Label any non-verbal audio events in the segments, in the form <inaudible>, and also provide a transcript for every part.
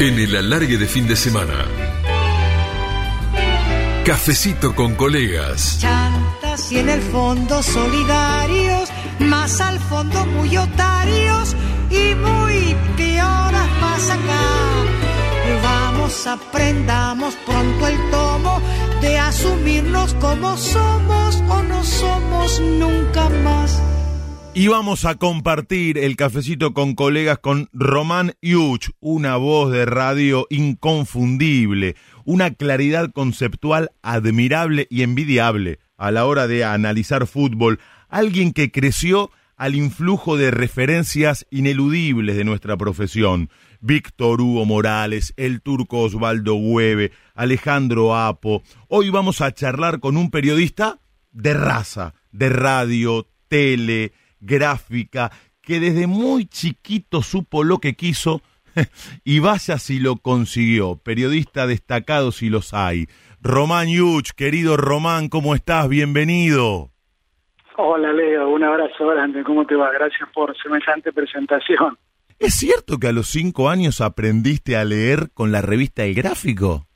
En el alargue de fin de semana. Cafecito con colegas. Chantas y en el fondo solidarios, más al fondo muy otarios y muy peoras más acá. Vamos, aprendamos pronto el tomo de asumirnos como somos o no somos nunca más. Y vamos a compartir el cafecito con colegas con Román Yuch, una voz de radio inconfundible, una claridad conceptual admirable y envidiable a la hora de analizar fútbol, alguien que creció al influjo de referencias ineludibles de nuestra profesión. Víctor Hugo Morales, el turco Osvaldo Hueve, Alejandro Apo. Hoy vamos a charlar con un periodista de raza, de radio, tele, gráfica, que desde muy chiquito supo lo que quiso <laughs> y vaya si lo consiguió. Periodista destacado si los hay. Román Yuch, querido Román, ¿cómo estás? Bienvenido. Hola Leo, un abrazo grande, ¿cómo te va? Gracias por semejante presentación. ¿Es cierto que a los cinco años aprendiste a leer con la revista El Gráfico?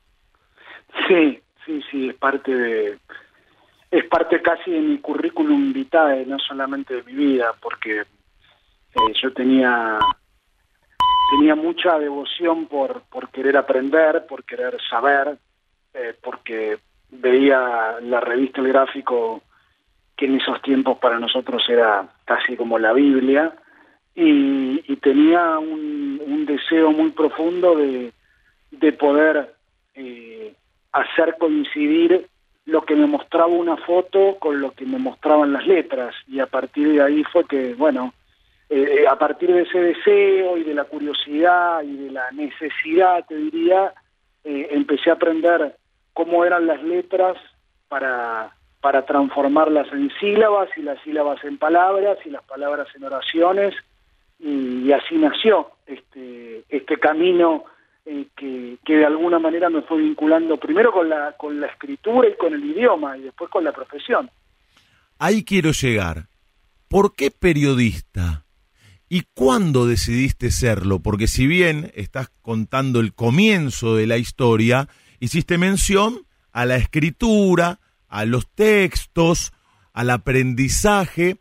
Sí, sí, sí, es parte de, es parte casi de mi currículum vitae, no solamente de mi vida, porque eh, yo tenía tenía mucha devoción por, por querer aprender, por querer saber, eh, porque veía la revista El Gráfico, que en esos tiempos para nosotros era casi como la Biblia, y, tenía un, un, deseo muy profundo de, de poder eh, hacer coincidir lo que me mostraba una foto con lo que me mostraban las letras. Y a partir de ahí fue que, bueno, eh, a partir de ese deseo y de la curiosidad y de la necesidad, te diría, eh, empecé a aprender cómo eran las letras para, para transformarlas en sílabas y las sílabas en palabras y las palabras en oraciones. Y, así nació este, este camino eh, que, de alguna manera me fue vinculando primero con la, con la escritura y con el idioma y después con la profesión. Ahí quiero llegar. ¿Por qué periodista? ¿Y cuándo decidiste serlo? Porque si bien estás contando el comienzo de la historia, hiciste mención a la escritura, a los textos, al aprendizaje,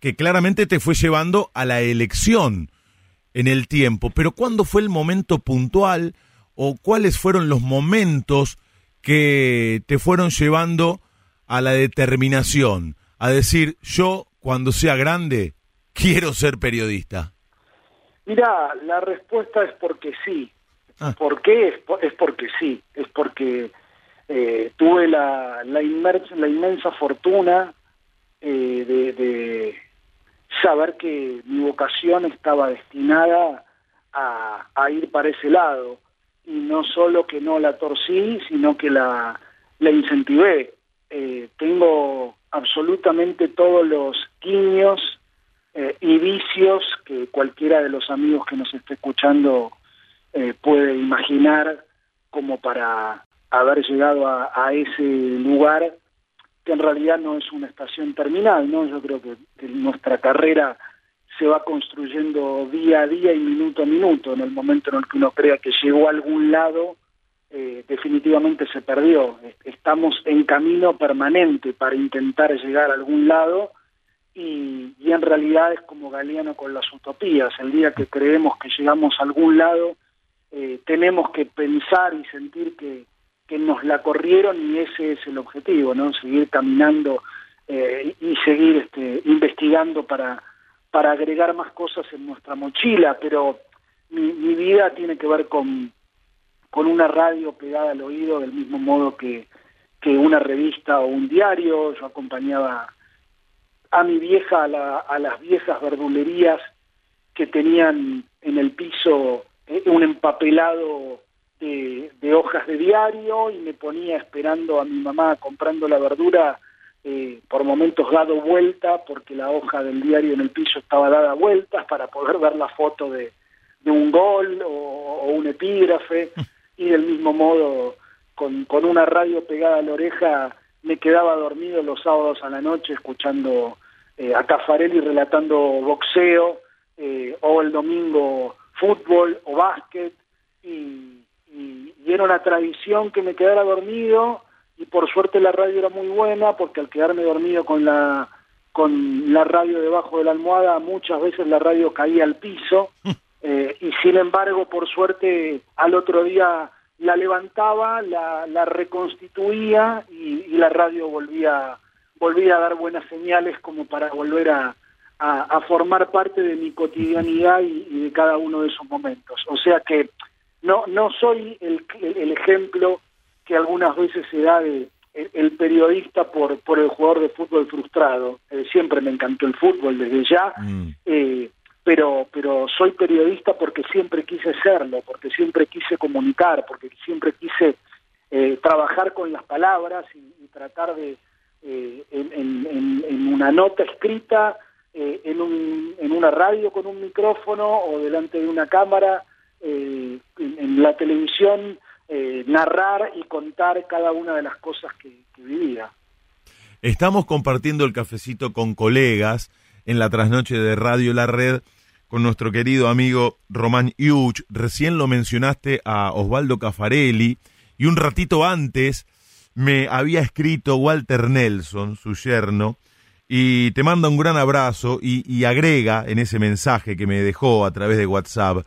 que claramente te fue llevando a la elección en el tiempo. Pero ¿cuándo fue el momento puntual o cuáles fueron los momentos que te fueron llevando a la determinación? A decir, yo cuando sea grande quiero ser periodista? Mira, la respuesta es porque sí. Ah. ¿Por qué? Es, porque sí. Es porque eh, tuve la, la, la, inmensa fortuna eh, de, saber que mi vocación estaba destinada a, a, ir para ese lado. Y no solo que no la torcí, sino que la, la incentivé. Eh, tengo absolutamente todos los guiños eh, y vicios que cualquiera de los amigos que nos esté escuchando eh, puede imaginar como para haber llegado a, ese lugar que en realidad no es una estación terminal, ¿no? Yo creo que, nuestra carrera se va construyendo día a día y minuto a minuto. En el momento en el que uno crea que llegó a algún lado, eh, definitivamente se perdió. Estamos en camino permanente para intentar llegar a algún lado y, en realidad es como Galeano con las utopías. El día que creemos que llegamos a algún lado, eh, tenemos que pensar y sentir que, que nos la corrieron y ese es el objetivo, ¿no? Seguir caminando eh, y seguir este, investigando para, para agregar más cosas en nuestra mochila, pero mi, mi vida tiene que ver con, con una radio pegada al oído del mismo modo que, que una revista o un diario. Yo acompañaba a mi vieja a, las viejas verdulerías que tenían en el piso eh, un empapelado de, hojas de diario y me ponía esperando a mi mamá comprando la verdura eh, por momentos dado vuelta porque la hoja del diario en el piso estaba dada vueltas para poder ver la foto de, un gol o, un epígrafe. <laughs> Y del mismo modo con, con una radio pegada a la oreja me quedaba dormido los sábados a la noche escuchando eh, a Cafarelli relatando boxeo, eh, o el domingo fútbol o básquet, y, era una tradición que me quedara dormido y por suerte la radio era muy buena porque al quedarme dormido con la con la radio debajo de la almohada muchas veces la radio caía al piso <laughs> eh, y sin embargo por suerte al otro día la levantaba la, la reconstituía y, y, la radio volvía volvía a dar buenas señales como para volver a, a, formar parte de mi cotidianidad y, de cada uno de esos momentos. O sea que no, no soy el, el, ejemplo que algunas veces se da de el, periodista por, por el jugador de fútbol frustrado. Eh, siempre me encantó el fútbol desde ya, mm. eh, pero, pero soy periodista porque siempre quise serlo, porque siempre quise comunicar, porque siempre quise eh, trabajar con las palabras y, tratar de, en, en, en, una nota escrita, eh, en, un, en una radio con un micrófono o delante de una cámara, eh, en, la televisión, eh, narrar y contar cada una de las cosas que, vivía. Estamos compartiendo el cafecito con colegas en la trasnoche de Radio La Red con nuestro querido amigo Román Yuch. Recién lo mencionaste a Osvaldo Cafarelli y un ratito antes me había escrito Walter Nelson, su yerno, y te manda un gran abrazo y, agrega en ese mensaje que me dejó a través de WhatsApp,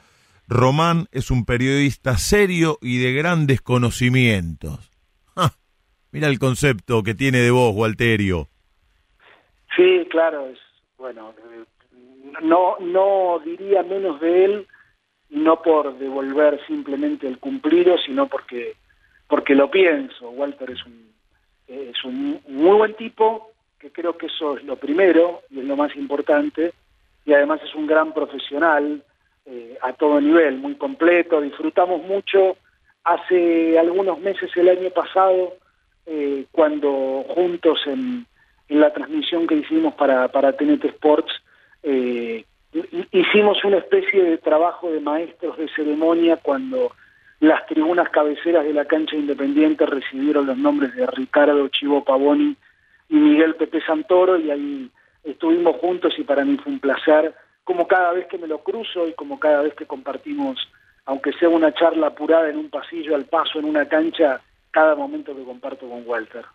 Román es un periodista serio y de grandes conocimientos. Mira el concepto que tiene de vos, Walterio. Sí, claro, es bueno, eh, no no diría menos de él no por devolver simplemente el cumplido, sino porque porque lo pienso. Walter es un es un muy buen tipo, que creo que eso es lo primero y es lo más importante, y además es un gran profesional eh, a todo nivel, muy completo, disfrutamos mucho. Hace algunos meses, el año pasado, eh, cuando juntos en, la transmisión que hicimos para, para TNT Sports, eh, hicimos una especie de trabajo de maestros de ceremonia cuando las tribunas cabeceras de la cancha independiente recibieron los nombres de Ricardo Chivo Pavoni y Miguel Pepe Santoro y ahí estuvimos juntos y para mí fue un placer, como cada vez que me lo cruzo y como cada vez que compartimos, aunque sea una charla apurada en un pasillo al paso, en una cancha, cada momento que comparto con Walter.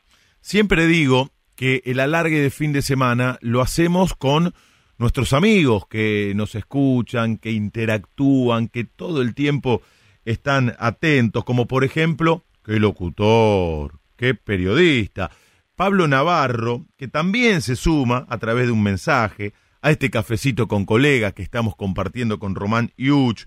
Siempre digo que el alargue de fin de semana lo hacemos con nuestros amigos que nos escuchan, que interactúan, que todo el tiempo están atentos, como por ejemplo, qué locutor, qué periodista, Pablo Navarro, que también se suma a través de un mensaje a este cafecito con colegas que estamos compartiendo con Román Yuch,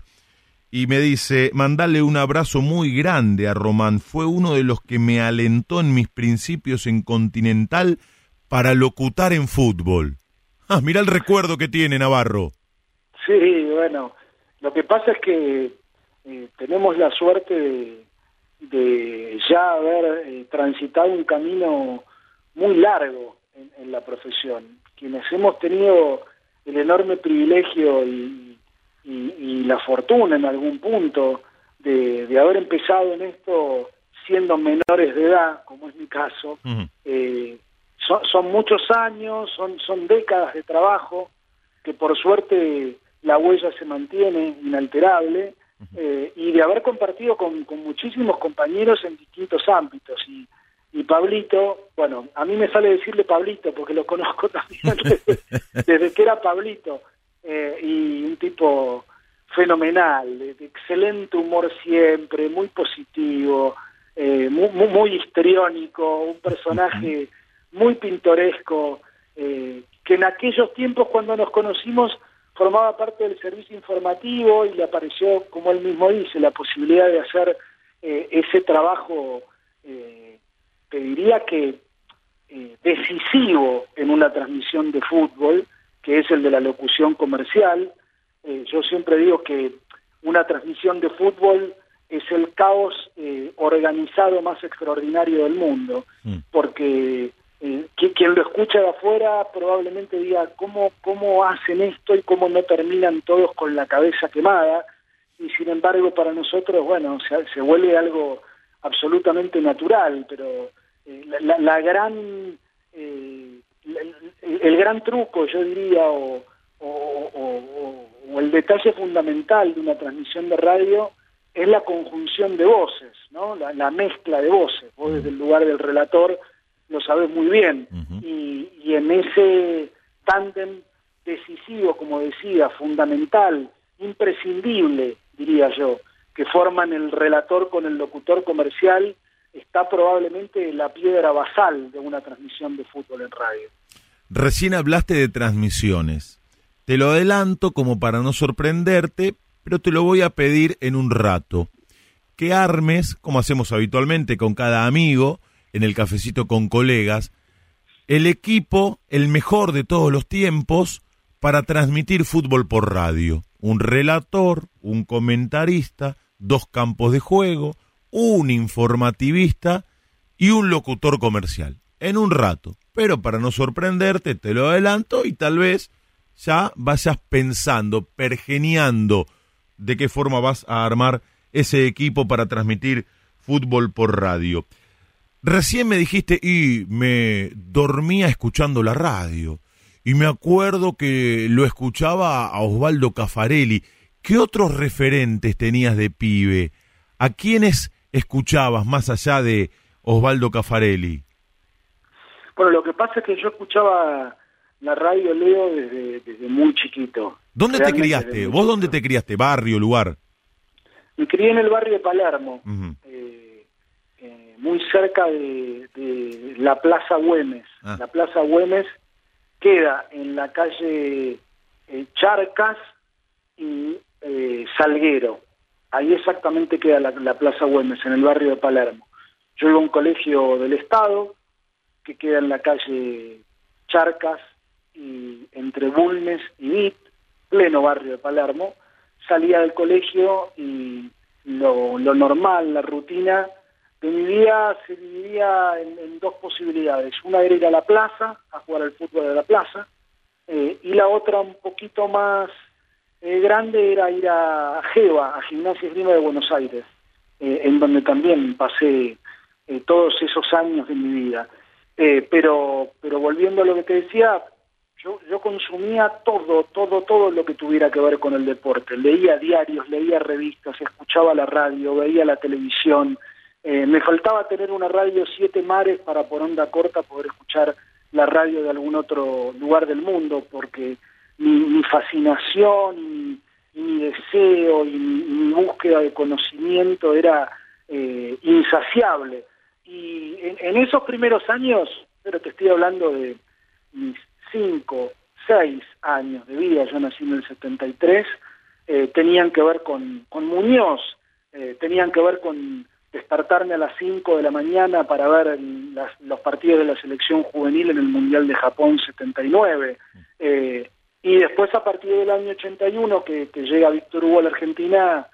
y me dice, mandale un abrazo muy grande a Román, fue uno de los que me alentó en mis principios en Continental para locutar en fútbol. Ah, mira el recuerdo que tiene Navarro. Sí, bueno, lo que pasa es que eh, tenemos la suerte de, ya haber eh, transitado un camino muy largo en, la profesión. Quienes hemos tenido el enorme privilegio y, la fortuna en algún punto de, haber empezado en esto siendo menores de edad, como es mi caso, eh, son, muchos años, son, son décadas de trabajo, que por suerte la huella se mantiene inalterable, eh, y de haber compartido con, con, muchísimos compañeros en distintos ámbitos. Y, y Pablito, bueno, a mí me sale decirle Pablito porque lo conozco <laughs> también desde, que era Pablito, eh, y un tipo fenomenal, de, excelente humor siempre, muy positivo, eh, muy, muy, histriónico, un personaje muy pintoresco, eh, que en aquellos tiempos cuando nos conocimos formaba parte del servicio informativo y le apareció, como él mismo dice, la posibilidad de hacer ese trabajo te diría que eh, decisivo en una transmisión de fútbol, que es el de la locución comercial. Eh, yo siempre digo que una transmisión de fútbol es el caos eh, organizado más extraordinario del mundo, mm. porque quien lo escucha de afuera probablemente diga cómo, cómo hacen esto y cómo no terminan todos con la cabeza quemada, y sin embargo para nosotros, bueno, se, se vuelve algo absolutamente natural, pero eh, la, gran eh, el, gran truco, yo diría, o, o, el detalle fundamental de una transmisión de radio es la conjunción de voces, ¿no? La, mezcla de voces. Vos desde el lugar del relator lo sabes muy bien. y, y, en ese tándem decisivo, como decía, fundamental, imprescindible, diría yo, que forman el relator con el locutor comercial, está probablemente la piedra basal de una transmisión de fútbol en radio. Recién hablaste de transmisiones. Te lo adelanto como para no sorprenderte, pero te lo voy a pedir en un rato. Que armes, como hacemos habitualmente con cada amigo, en el cafecito con colegas, el equipo, el mejor de todos los tiempos, para transmitir fútbol por radio. Un relator, un comentarista, dos campos de juego, un informativista y un locutor comercial. En un rato. Pero para no sorprenderte, te lo adelanto y tal vez ya vayas pensando, pergeniando de qué forma vas a armar ese equipo para transmitir fútbol por radio. Recién me dijiste, y me dormía escuchando la radio, y me acuerdo que lo escuchaba a Osvaldo Cafarelli. ¿Qué otros referentes tenías de pibe? ¿A quiénes escuchabas más allá de Osvaldo Cafarelli? Bueno, lo que pasa es que yo escuchaba la radio Leo desde, muy chiquito. ¿Dónde te criaste? ¿Vos dónde te criaste? ¿Barrio, lugar? Me crié en el barrio de Palermo, eh, eh, muy cerca de, la Plaza Güemes. Ah. La Plaza Güemes queda en la calle eh, Charcas y Salguero. Ahí exactamente queda la, la Plaza Güemes, en el barrio de Palermo. Yo iba a un colegio del Estado que queda en la calle Charcas y entre Bulnes y Vit, pleno barrio de Palermo, salía del colegio y lo, normal, la rutina de mi vida se dividía en, dos posibilidades. Una era ir a la plaza, a jugar al fútbol de la plaza, eh, y la otra un poquito más eh, grande era ir a, Jeva, a Gimnasia Esgrima de Buenos Aires, eh, en donde también pasé todos esos años de mi vida. pero, pero volviendo a lo que te decía, yo, yo consumía todo, todo, todo lo que tuviera que ver con el deporte. Leía diarios, leía revistas, escuchaba la radio, veía la televisión. Eh, me faltaba tener una radio siete mares para por onda corta poder escuchar la radio de algún otro lugar del mundo, porque mi, fascinación, mi, mi deseo y mi, búsqueda de conocimiento era eh, insaciable. Y en, esos primeros años, pero te estoy hablando de mis cinco, seis años de vida, yo nací en el 73, eh, tenían que ver con, con Muñoz, eh, tenían que ver con despertarme a las 5 de la mañana para ver los partidos de la selección juvenil en el Mundial de Japón 79. Eh, y después a partir del año 81 que, que llega Víctor Hugo a la Argentina,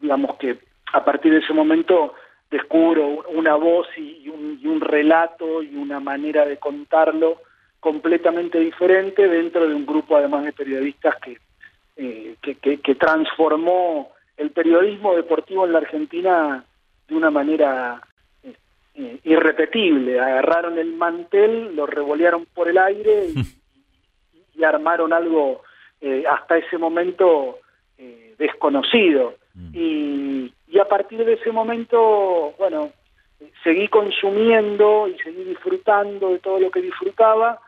digamos que a partir de ese momento descubro una voz y, un, y un relato y una manera de contarlo completamente diferente dentro de un grupo además de periodistas que, eh, que, transformó el periodismo deportivo en la Argentina de una manera eh, eh, irrepetible. Agarraron el mantel, lo revolearon por el aire y, <laughs> armaron algo hasta ese momento desconocido. Mm. Y, y a partir de ese momento, bueno, seguí consumiendo y seguí disfrutando de todo lo que disfrutaba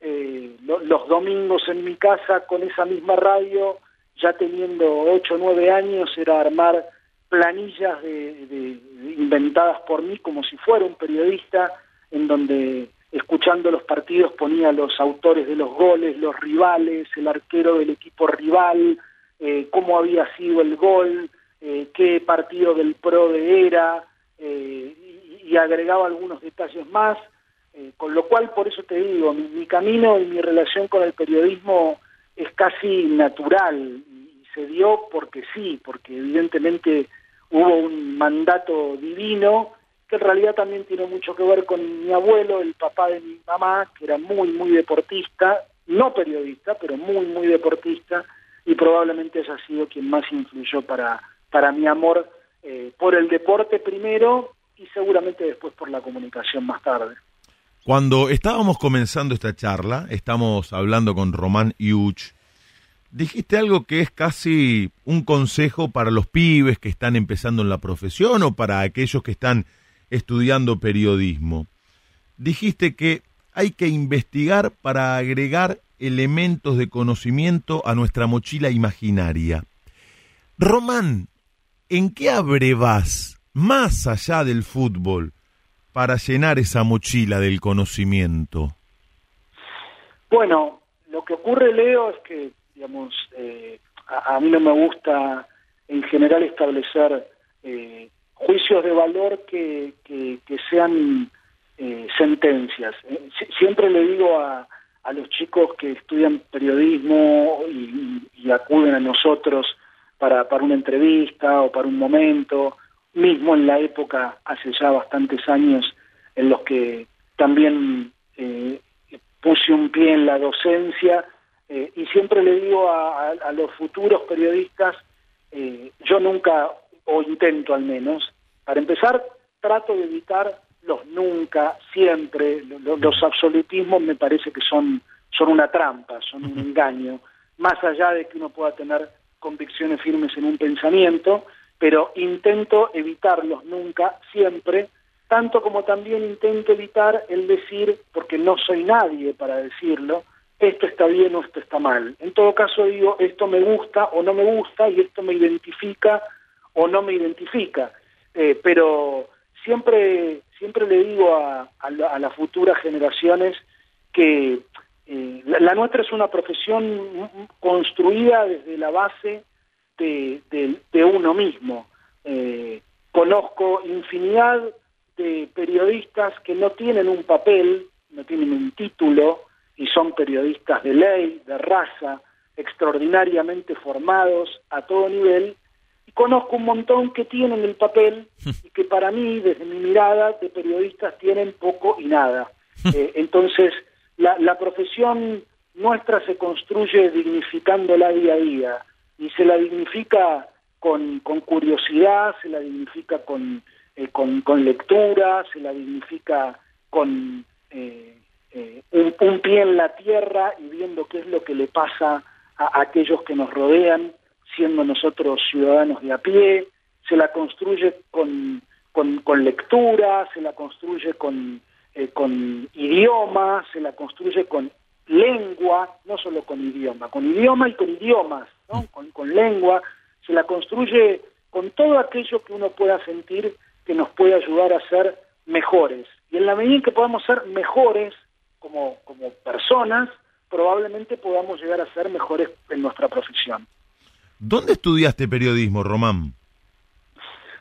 eh, los domingos en mi casa con esa misma radio, ya teniendo 8 o 9 años, era armar planillas de, inventadas por mí como si fuera un periodista, en donde escuchando los partidos ponía los autores de los goles, los rivales, el arquero del equipo rival, eh, cómo había sido el gol, eh, qué partido del PRO de era, y agregaba algunos detalles más eh, con lo cual, por eso te digo, mi, camino y mi relación con el periodismo es casi natural y se dio porque sí, porque evidentemente hubo un mandato divino que en realidad también tiene mucho que ver con mi abuelo, el papá de mi mamá, que era muy, muy deportista, no periodista, pero muy, muy deportista, y probablemente haya sido quien más influyó para, para mi amor eh, por el deporte primero y seguramente después por la comunicación más tarde. Cuando estábamos comenzando esta charla, estamos hablando con Román Yuch, dijiste algo que es casi un consejo para los pibes que están empezando en la profesión o para aquellos que están estudiando periodismo. Dijiste que hay que investigar para agregar elementos de conocimiento a nuestra mochila imaginaria. Román, ¿en qué abrevas más allá del fútbol para llenar esa mochila del conocimiento? Bueno, lo que ocurre, Leo, es que, digamos, eh, a, mí no me gusta en general establecer eh, juicios de valor que, que, sean eh, sentencias. siempre le digo a, a, los chicos que estudian periodismo y, y, acuden a nosotros para, para una entrevista o para un momento, mismo en la época, hace ya bastantes años, en los que también eh, puse un pie en la docencia eh, y siempre le digo a, los futuros periodistas, eh, yo nunca, o intento al menos, para empezar, trato de evitar los nunca, siempre, los, absolutismos me parece que son, son una trampa, son un engaño, más allá de que uno pueda tener convicciones firmes en un pensamiento, pero intento evitarlos nunca, siempre, tanto como también intento evitar el decir, porque no soy nadie para decirlo, esto está bien o esto está mal. En todo caso digo, esto me gusta o no me gusta y esto me identifica o no me identifica. Eh, pero siempre, siempre le digo a, las futuras generaciones que eh, la, nuestra es una profesión construida desde la base de, uno mismo. Eh, conozco infinidad de periodistas que no tienen un papel, no tienen un título y son periodistas de ley, de raza, extraordinariamente formados a todo nivel, y conozco un montón que tienen el papel y que para mí, desde mi mirada de periodistas, tienen poco y nada. Eh, entonces, la, la profesión nuestra se construye dignificándola día a día. Y se la dignifica con, con curiosidad, se la dignifica con eh, con, con, lectura, se la dignifica con eh, eh, un, pie en la tierra y viendo qué es lo que le pasa a, aquellos que nos rodean, siendo nosotros ciudadanos de a pie, se la construye con, con, lectura, se la construye con, con idioma, se la construye con lengua, no solo con idioma, con idioma y con idiomas, ¿no? con, con lengua, se la construye con todo aquello que uno pueda sentir que nos puede ayudar a ser mejores. Y en la medida en que podamos ser mejores como, como personas, probablemente podamos llegar a ser mejores en nuestra profesión. ¿Dónde estudiaste periodismo, Román?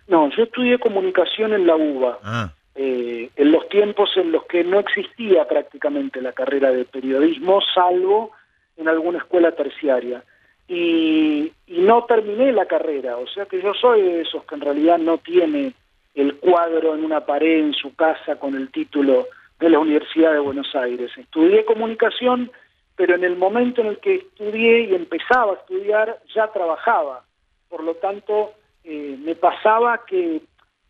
No, yo estudié comunicación en la UBA, ah. eh, en los tiempos en los que no existía prácticamente la carrera de periodismo, salvo en alguna escuela terciaria. Y, y no terminé la carrera, o sea que yo soy de esos que en realidad no tiene el cuadro en una pared en su casa con el título de la Universidad de Buenos Aires. Estudié comunicación, pero en el momento en el que estudié y empezaba a estudiar ya trabajaba. Por lo tanto, eh, me pasaba que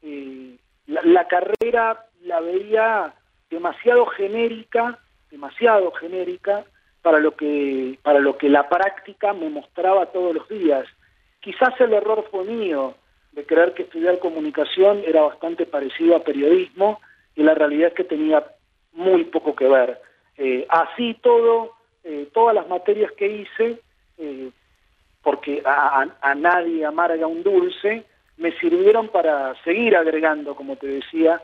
eh, la, carrera la veía demasiado genérica, demasiado genérica para lo que para lo que la práctica me mostraba todos los días. Quizás el error fue mío, de creer que estudiar comunicación era bastante parecido a periodismo y la realidad es que tenía muy poco que ver. Eh, así todo, eh, todas las materias que hice, eh, porque a, nadie amarga un dulce, me sirvieron para seguir agregando, como te decía,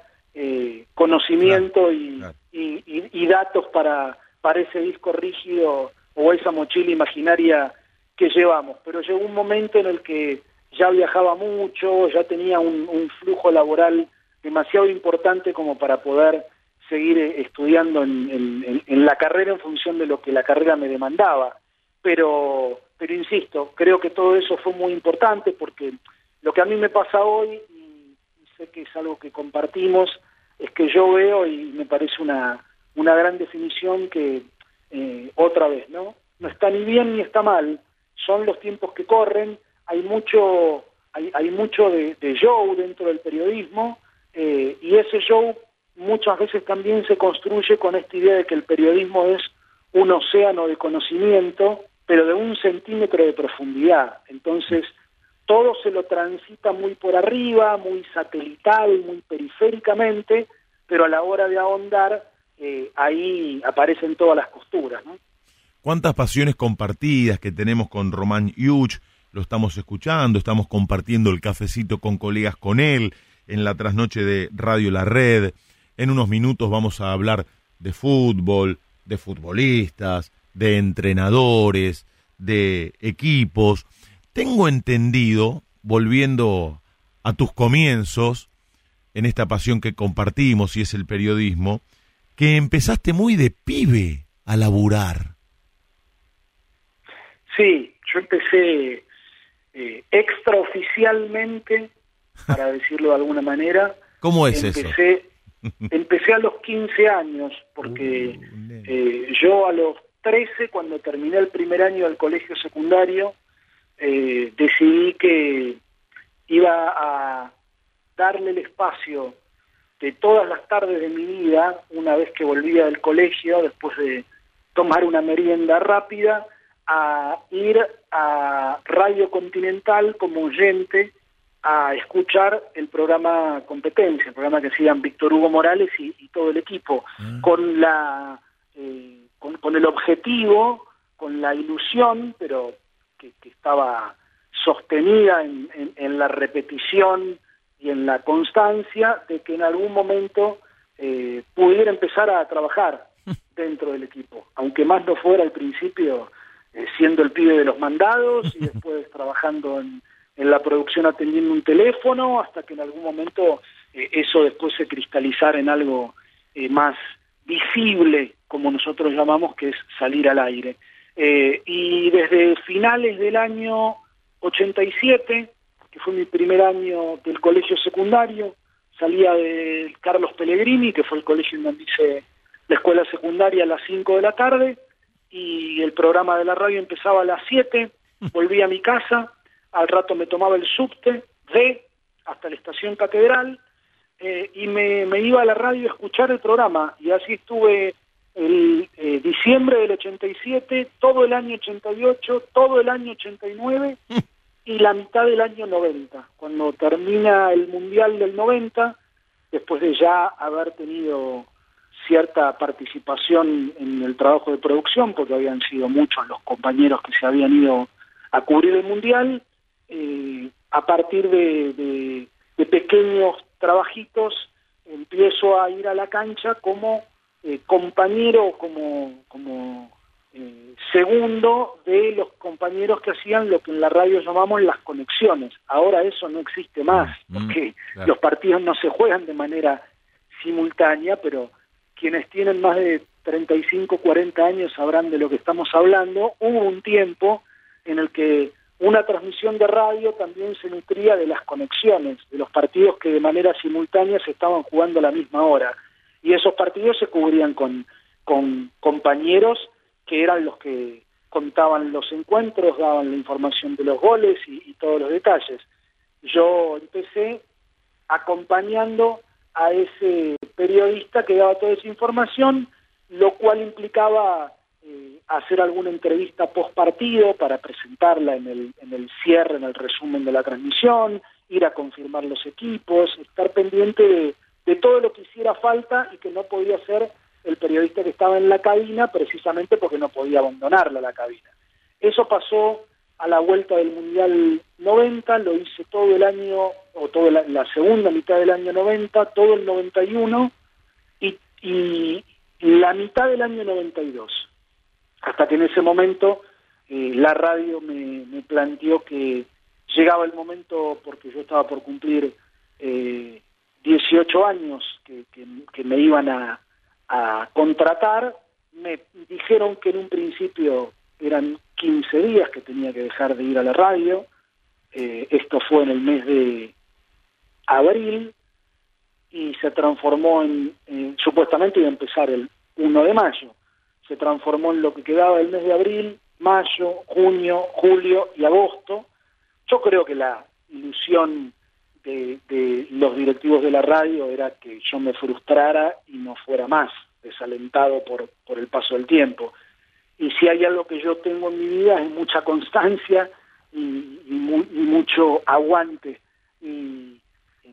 conocimiento y, y, datos para, para ese disco rígido o esa mochila imaginaria que llevamos. Pero llegó un momento en el que ya viajaba mucho, ya tenía un, flujo laboral demasiado importante como para poder seguir eh, estudiando en, la carrera en función de lo que la carrera me demandaba. Pero, pero insisto, creo que todo eso fue muy importante porque lo que a mí me pasa hoy, y, sé que es algo que compartimos, es que yo veo y me parece una, una gran definición que, eh, otra vez, ¿no? No está ni bien ni está mal, son los tiempos que corren, hay mucho, hay, hay mucho de, show dentro del periodismo eh, y ese show muchas veces también se construye con esta idea de que el periodismo es un océano de conocimiento pero de un centímetro de profundidad. Entonces, todo se lo transita muy por arriba, muy satelital, muy periféricamente, pero a la hora de ahondar, eh, ahí aparecen todas las costuras. Cuántas pasiones compartidas que tenemos con Román Yuch, lo estamos escuchando, estamos compartiendo el cafecito con colegas con él en la trasnoche de Radio La Red. En unos minutos vamos a hablar de fútbol, de futbolistas, de entrenadores, de equipos. Tengo entendido, volviendo a tus comienzos, en esta pasión que compartimos y es el periodismo, que empezaste muy de pibe a laburar. Sí, yo empecé eh, extraoficialmente, para <laughs> decirlo de alguna manera. ¿Cómo es empecé, eso? Empecé a los 15 años, porque uh, eh, yo a los 13, cuando terminé el primer año del colegio secundario, eh, decidí que iba a darle el espacio de todas las tardes de mi vida, una vez que volvía del colegio, después de tomar una merienda rápida, a ir a Radio Continental como oyente a escuchar el programa Competencia, el programa que hacían Víctor Hugo Morales y, todo el equipo, ah. con la eh, con, el objetivo, con la ilusión, pero que, estaba sostenida en, la repetición y en la constancia de que en algún momento eh, pudiera empezar a trabajar <laughs> dentro del equipo, aunque más no fuera al principio eh, siendo el pibe de los mandados y <laughs> después trabajando en, la producción atendiendo un teléfono, hasta que en algún momento eh, eso después se cristalizara en algo más visible, como nosotros llamamos, que es salir al aire. Eh, y desde finales del año 87, que fue mi primer año del colegio secundario, salía de Carlos Pellegrini, que fue el colegio en donde hice la escuela secundaria a las 5 de la tarde, y el programa de la radio empezaba a las 7, volví a mi casa, al rato me tomaba el subte de hasta la estación Catedral, eh, y me, me, iba a la radio a escuchar el programa, y así estuve el eh, diciembre del 87, todo el año 88, todo el año 89 <laughs> y la mitad del año 90, cuando termina el Mundial del 90, después de ya haber tenido cierta participación en el trabajo de producción, porque habían sido muchos los compañeros que se habían ido a cubrir el Mundial, eh, a partir de, de pequeños trabajitos empiezo a ir a la cancha como eh, compañero, como, como eh, segundo de los compañeros que hacían lo que en la radio llamamos las conexiones. Ahora eso no existe más, mm, porque los partidos no se juegan de manera simultánea, pero quienes tienen más de 35, 40 años sabrán de lo que estamos hablando. Hubo un tiempo en el que una transmisión de radio también se nutría de las conexiones, de los partidos que de manera simultánea se estaban jugando a la misma hora y esos partidos se cubrían con, compañeros que eran los que contaban los encuentros, daban la información de los goles y, todos los detalles. Yo empecé acompañando a ese periodista que daba toda esa información, lo cual implicaba eh, hacer alguna entrevista post partido para presentarla en el, en el cierre, en el resumen de la transmisión, ir a confirmar los equipos, estar pendiente de, de todo lo que hiciera falta y que no podía ser el periodista que estaba en la cabina precisamente porque no podía abandonarla la cabina. Eso pasó a la vuelta del Mundial 90, lo hice todo el año, o toda la, segunda mitad del año 90, todo el 91 y, y la mitad del año 92. Hasta que en ese momento eh, la radio me, planteó que llegaba el momento, porque yo estaba por cumplir eh, 18 años que, me iban a, a, contratar, me dijeron que en un principio eran 15 días que tenía que dejar de ir a la radio, eh, esto fue en el mes de abril y se transformó en, supuestamente iba a empezar el 1 de mayo, se transformó en lo que quedaba del mes de abril, mayo, junio, julio y agosto. Yo creo que la ilusión de, los directivos de la radio era que yo me frustrara y no fuera más, desalentado por, por el paso del tiempo. y si hay algo que yo tengo en mi vida es mucha constancia y, mucho aguante. Y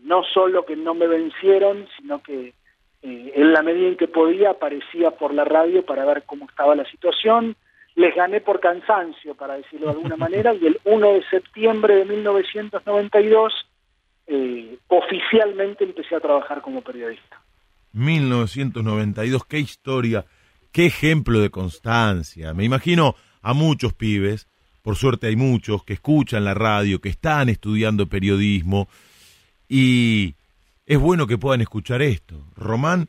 no solo que no me vencieron, sino que eh, en la medida en que podía aparecía por la radio para ver cómo estaba la situación. Les gané por cansancio, para decirlo de alguna <laughs> manera, y el 1 de septiembre de 1992 eh, oficialmente empecé a trabajar como periodista. 1992, qué historia, qué ejemplo de constancia. Me imagino a muchos pibes, por suerte hay muchos, que escuchan la radio, que están estudiando periodismo y es bueno que puedan escuchar esto. Román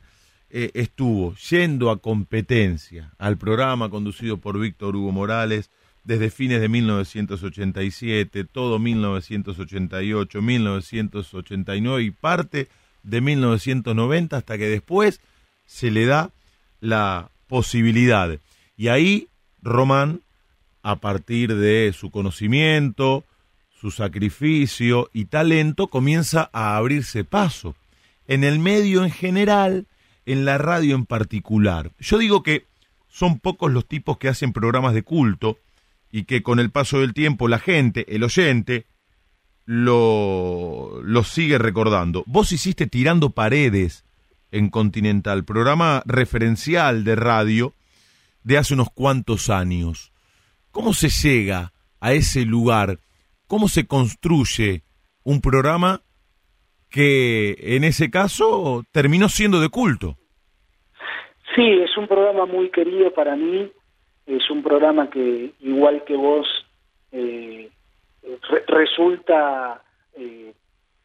eh, estuvo yendo a competencia al programa conducido por Víctor Hugo Morales desde fines de 1987, todo 1988, 1989 y parte de 1990 hasta que después se le da la posibilidad. Y ahí Román, a partir de su conocimiento, su sacrificio y talento, comienza a abrirse paso. En el medio en general, en la radio en particular. Yo digo que son pocos los tipos que hacen programas de culto y que con el paso del tiempo la gente, el oyente, lo, lo sigue recordando. Vos hiciste Tirando Paredes en Continental, programa referencial de radio de hace unos cuantos años. ¿Cómo se llega a ese lugar? ¿Cómo se construye un programa que en ese caso terminó siendo de culto? Sí, es un programa muy querido para mí, es un programa que igual que vos eh, resulta eh,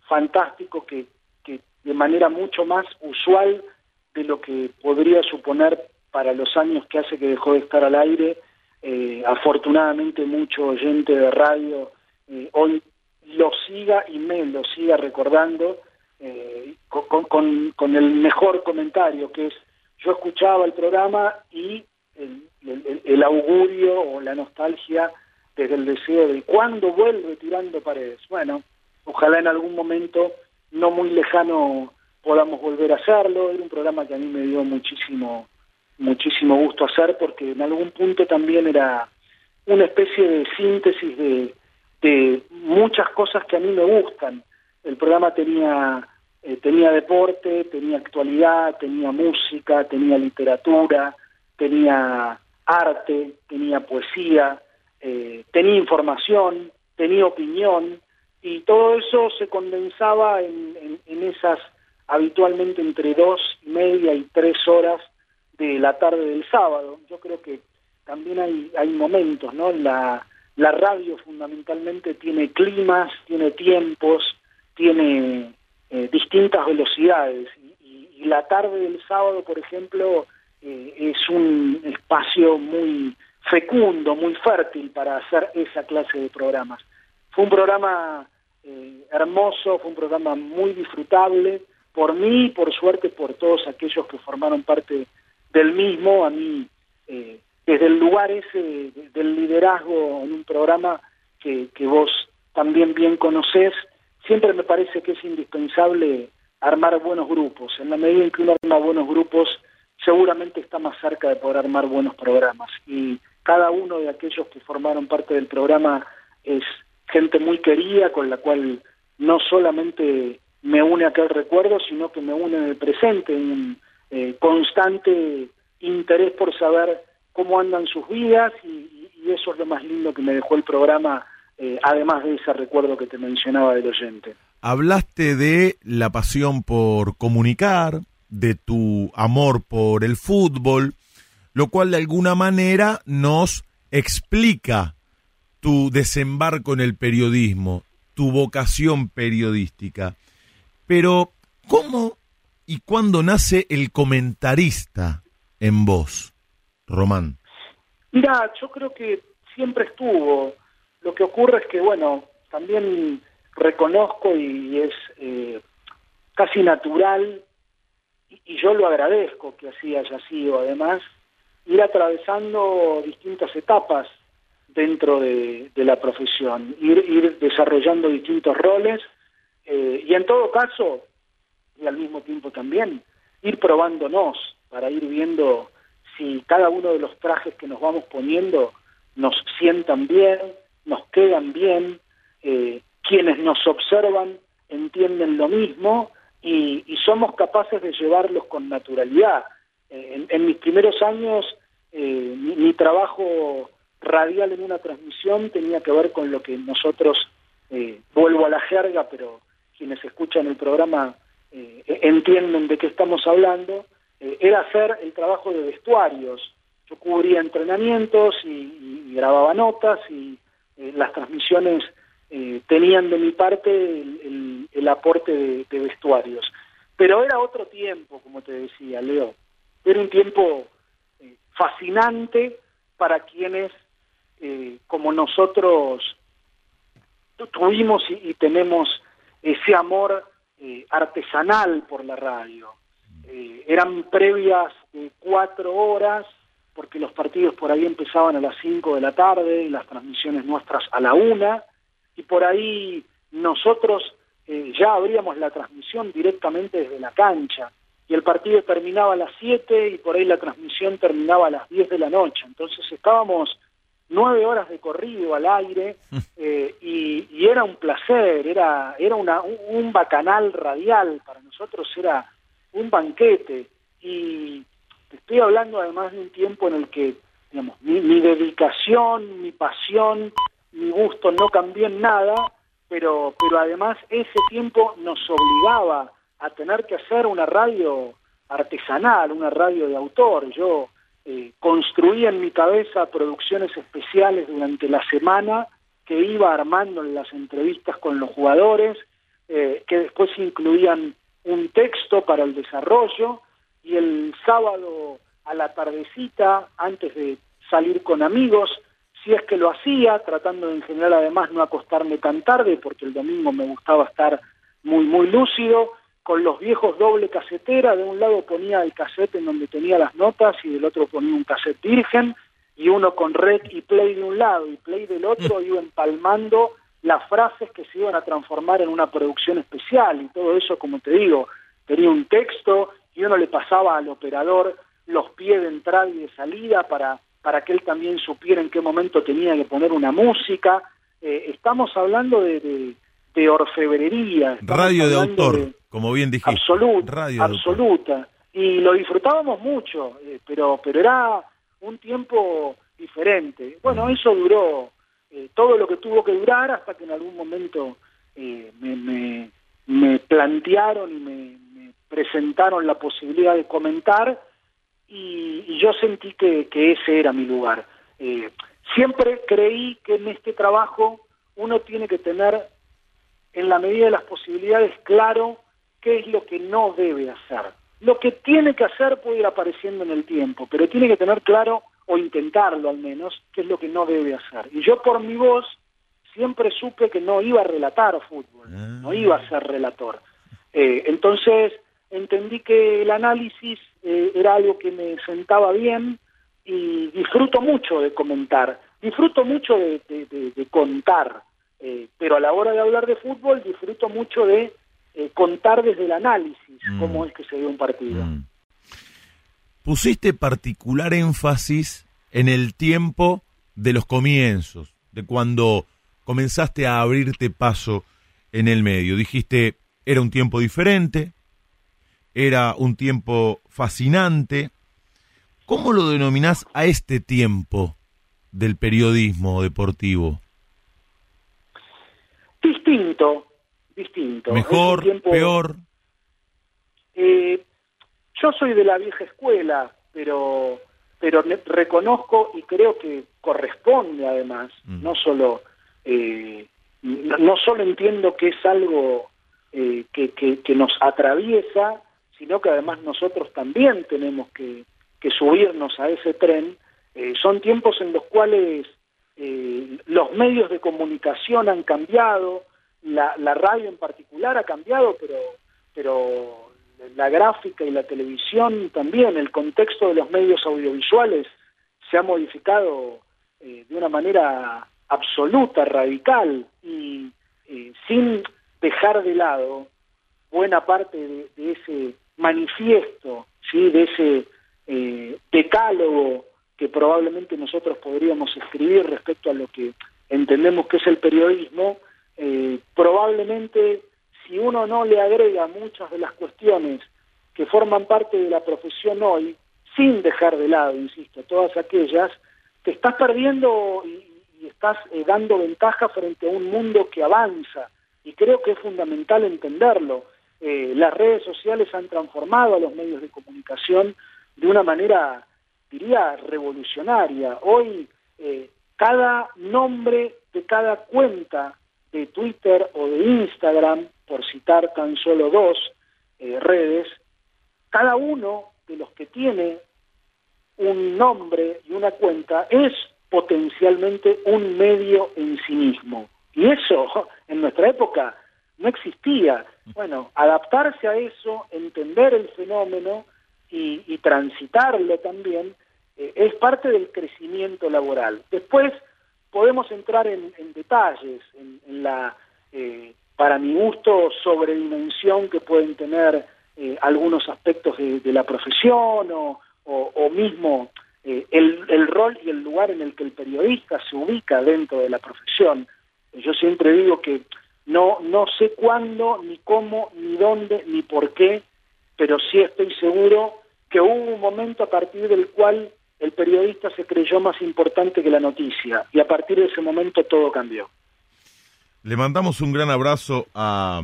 fantástico que, que de manera mucho más usual de lo que podría suponer para los años que hace que dejó de estar al aire. Eh, afortunadamente mucho oyente de radio eh, hoy lo siga y me lo siga recordando con, con, con, el mejor comentario que es yo escuchaba el programa y el augurio o la nostalgia desde el deseo de cuándo vuelve tirando paredes. Bueno, ojalá en algún momento no muy lejano podamos volver a hacerlo. Era un programa que a mí me dio muchísimo, muchísimo gusto hacer porque en algún punto también era una especie de síntesis de, de muchas cosas que a mí me gustan. El programa tenía, eh, tenía deporte, tenía actualidad, tenía música, tenía literatura, tenía arte, tenía poesía, eh, tenía información, tenía opinión, y todo eso se condensaba en, en, esas habitualmente entre dos y media y tres horas de la tarde del sábado. Yo creo que también hay, hay momentos, ¿no? La, la radio fundamentalmente tiene climas, tiene tiempos, tiene eh, distintas velocidades. Y, la tarde del sábado, por ejemplo, eh, es un espacio muy fecundo, muy fértil para hacer esa clase de programas. Fue un programa eh, hermoso, fue un programa muy disfrutable, por mí y por suerte por todos aquellos que formaron parte del mismo, a mí eh, desde el lugar ese del liderazgo en un programa que, vos también bien conocés, siempre me parece que es indispensable armar buenos grupos. En la medida en que uno arma buenos grupos, seguramente está más cerca de poder armar buenos programas. Y cada uno de aquellos que formaron parte del programa es gente muy querida, con la cual no solamente me une aquel recuerdo, sino que me une en el presente, un eh, constante interés por saber cómo andan sus vidas y, eso es lo más lindo que me dejó el programa, eh, además de ese recuerdo que te mencionaba del oyente. Hablaste de la pasión por comunicar, de tu amor por el fútbol, lo cual de alguna manera nos explica tu desembarco en el periodismo, tu vocación periodística. Pero, ¿cómo y cuándo nace el comentarista en vos, Román? Mira, yo creo que siempre estuvo. Lo que ocurre es que, bueno, también reconozco y es eh, casi natural, y yo lo agradezco que así haya sido además, ir atravesando distintas etapas dentro de, la profesión, ir, desarrollando distintos roles eh, y en todo caso, y al mismo tiempo también, ir probándonos para ir viendo si cada uno de los trajes que nos vamos poniendo nos sientan bien, nos quedan bien, eh, quienes nos observan entienden lo mismo y, somos capaces de llevarlos con naturalidad. Eh, en, mis primeros años, eh, mi, trabajo radial en una transmisión tenía que ver con lo que nosotros, vuelvo a la jerga, pero quienes escuchan el programa entienden de qué estamos hablando, era hacer el trabajo de vestuarios. Yo cubría entrenamientos y grababa notas y eh, las transmisiones eh, tenían de mi parte el, aporte de, vestuarios. Pero era otro tiempo, como te decía, Leo. Era un tiempo eh, fascinante para quienes, como nosotros, tuvimos y, tenemos ese amor artesanal por la radio. Eran previas cuatro horas porque los partidos por ahí empezaban a las 5 de la tarde, las transmisiones nuestras a la 1, y por ahí nosotros eh, ya abríamos la transmisión directamente desde la cancha, y el partido terminaba a las 7 y por ahí la transmisión terminaba a las 10 de la noche, entonces estábamos nueve horas de corrido al aire <laughs> eh, y, era un placer, era, era una, un bacanal radial, para nosotros era un banquete, y estoy hablando además de un tiempo en el que, digamos, mi, dedicación, mi pasión, mi gusto no cambió en nada, pero, pero además ese tiempo nos obligaba a tener que hacer una radio artesanal, una radio de autor. Yo eh, construía en mi cabeza producciones especiales durante la semana que iba armando en las entrevistas con los jugadores, eh, que después incluían un texto para el desarrollo y el sábado a la tardecita, antes de salir con amigos, si es que lo hacía, tratando de en general además no acostarme tan tarde, porque el domingo me gustaba estar muy, muy lúcido, con los viejos doble casetera, de un lado ponía el cassette en donde tenía las notas y del otro ponía un cassette virgen, y uno con red y play de un lado y play del otro, <laughs> iba empalmando las frases que se iban a transformar en una producción especial, y todo eso, como te digo, tenía un texto, y uno le pasaba al operador los pies de entrada y de salida para, para que él también supiera en qué momento tenía que poner una música. Eh, estamos hablando de, de, orfebrería. Radio de autor, como bien dijiste. Absoluta, Radio absoluta. Y lo disfrutábamos mucho, eh, pero, pero era un tiempo diferente. Bueno, eso duró eh, todo lo que tuvo que durar hasta que en algún momento me, me, me plantearon y me, presentaron la posibilidad de comentar y, yo sentí que, ese era mi lugar. Eh, siempre creí que en este trabajo uno tiene que tener, en la medida de las posibilidades, claro qué es lo que no debe hacer. Lo que tiene que hacer puede ir apareciendo en el tiempo, pero tiene que tener claro, o intentarlo al menos, qué es lo que no debe hacer. Y yo por mi voz siempre supe que no iba a relatar fútbol, no iba a ser relator. Eh, entonces, entendí que el análisis eh, era algo que me sentaba bien y disfruto mucho de comentar, disfruto mucho de, contar, eh, pero a la hora de hablar de fútbol disfruto mucho de eh, contar desde el análisis mm. cómo es que se ve un partido. Mm. Pusiste particular énfasis en el tiempo de los comienzos, de cuando comenzaste a abrirte paso en el medio. Dijiste, era un tiempo diferente, era un tiempo fascinante. ¿Cómo lo denominás a este tiempo del periodismo deportivo? Distinto, distinto. Mejor, peor. Eh, yo soy de la vieja escuela, pero pero reconozco y creo que corresponde además, mm. no solo eh, no, solo entiendo que es algo eh, que, que, nos atraviesa, sino que además nosotros también tenemos que, subirnos a ese tren. Eh, son tiempos en los cuales eh, los medios de comunicación han cambiado, la, radio en particular ha cambiado, pero, pero la gráfica y la televisión también, el contexto de los medios audiovisuales se ha modificado eh, de una manera absoluta, radical, y sin dejar de lado buena parte de ese manifiesto ¿sí? de ese eh, decálogo que probablemente nosotros podríamos escribir respecto a lo que entendemos que es el periodismo, eh, probablemente si uno no le agrega muchas de las cuestiones que forman parte de la profesión hoy, sin dejar de lado, insisto, todas aquellas, te estás perdiendo y, estás eh, dando ventaja frente a un mundo que avanza. Y creo que es fundamental entenderlo. Eh, las redes sociales han transformado a los medios de comunicación de una manera, diría, revolucionaria. Hoy eh, cada nombre de cada cuenta de Twitter o de Instagram, por citar tan solo dos redes, cada uno de los que tiene un nombre y una cuenta es potencialmente un medio en sí mismo. Y eso <laughs> en nuestra época no existía. Bueno, adaptarse a eso, entender el fenómeno y, transitarlo también, eh, es parte del crecimiento laboral. Después podemos entrar en, detalles, en, la, eh, para mi gusto, sobredimensión que pueden tener eh, algunos aspectos de, la profesión o, o, mismo eh, el, el, rol y el lugar en el que el periodista se ubica dentro de la profesión. Yo siempre digo que no, no sé cuándo, ni cómo, ni dónde, ni por qué, pero sí estoy seguro que hubo un momento a partir del cual el periodista se creyó más importante que la noticia y a partir de ese momento todo cambió. Le mandamos un gran abrazo a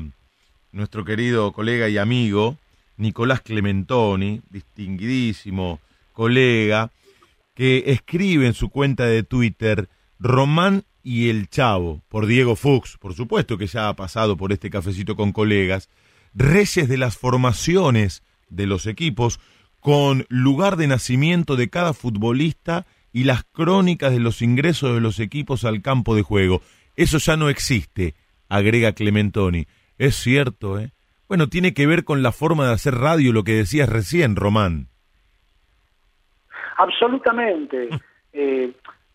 nuestro querido colega y amigo Nicolás Clementoni, distinguidísimo colega, que escribe en su cuenta de Twitter Román y el Chavo, por Diego Fuchs, por supuesto que ya ha pasado por este cafecito con colegas, reyes de las formaciones de los equipos, con lugar de nacimiento de cada futbolista y las crónicas de los ingresos de los equipos al campo de juego. Eso ya no existe, agrega Clementoni. Es cierto, ¿eh? Bueno, tiene que ver con la forma de hacer radio, lo que decías recién, Román. Absolutamente. <laughs> Eh,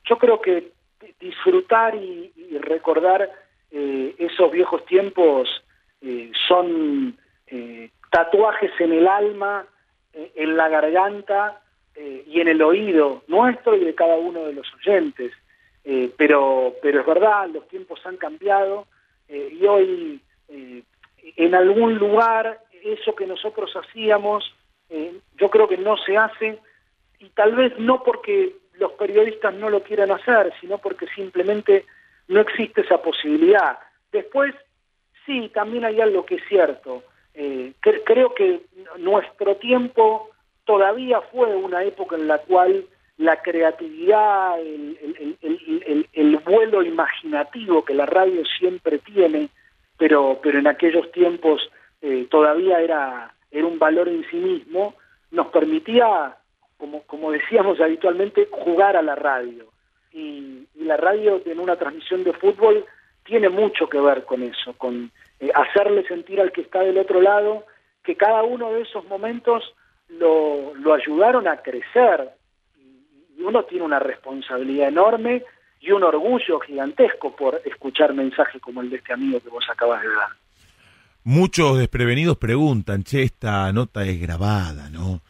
yo creo que disfrutar y, recordar eh, esos viejos tiempos eh, son tatuajes en el alma, en la garganta y en el oído nuestro y de cada uno de los oyentes. pero, pero es verdad, los tiempos han cambiado y hoy en algún lugar eso que nosotros hacíamos, eh, yo creo que no se hace, y tal vez no porque los periodistas no lo quieran hacer, sino porque simplemente no existe esa posibilidad. Después, sí, también hay algo que es cierto. Eh, creo que nuestro tiempo todavía fue una época en la cual la creatividad, el vuelo imaginativo que la radio siempre tiene, pero, pero en aquellos tiempos eh, todavía era, era un valor en sí mismo, nos permitía, como, como decíamos habitualmente, jugar a la radio. Y, la radio en una transmisión de fútbol tiene mucho que ver con eso, con hacerle sentir al que está del otro lado que cada uno de esos momentos lo, lo ayudaron a crecer. Y uno tiene una responsabilidad enorme y un orgullo gigantesco por escuchar mensajes como el de este amigo que vos acabas de dar. Muchos desprevenidos preguntan, che, esta nota es grabada, ¿no?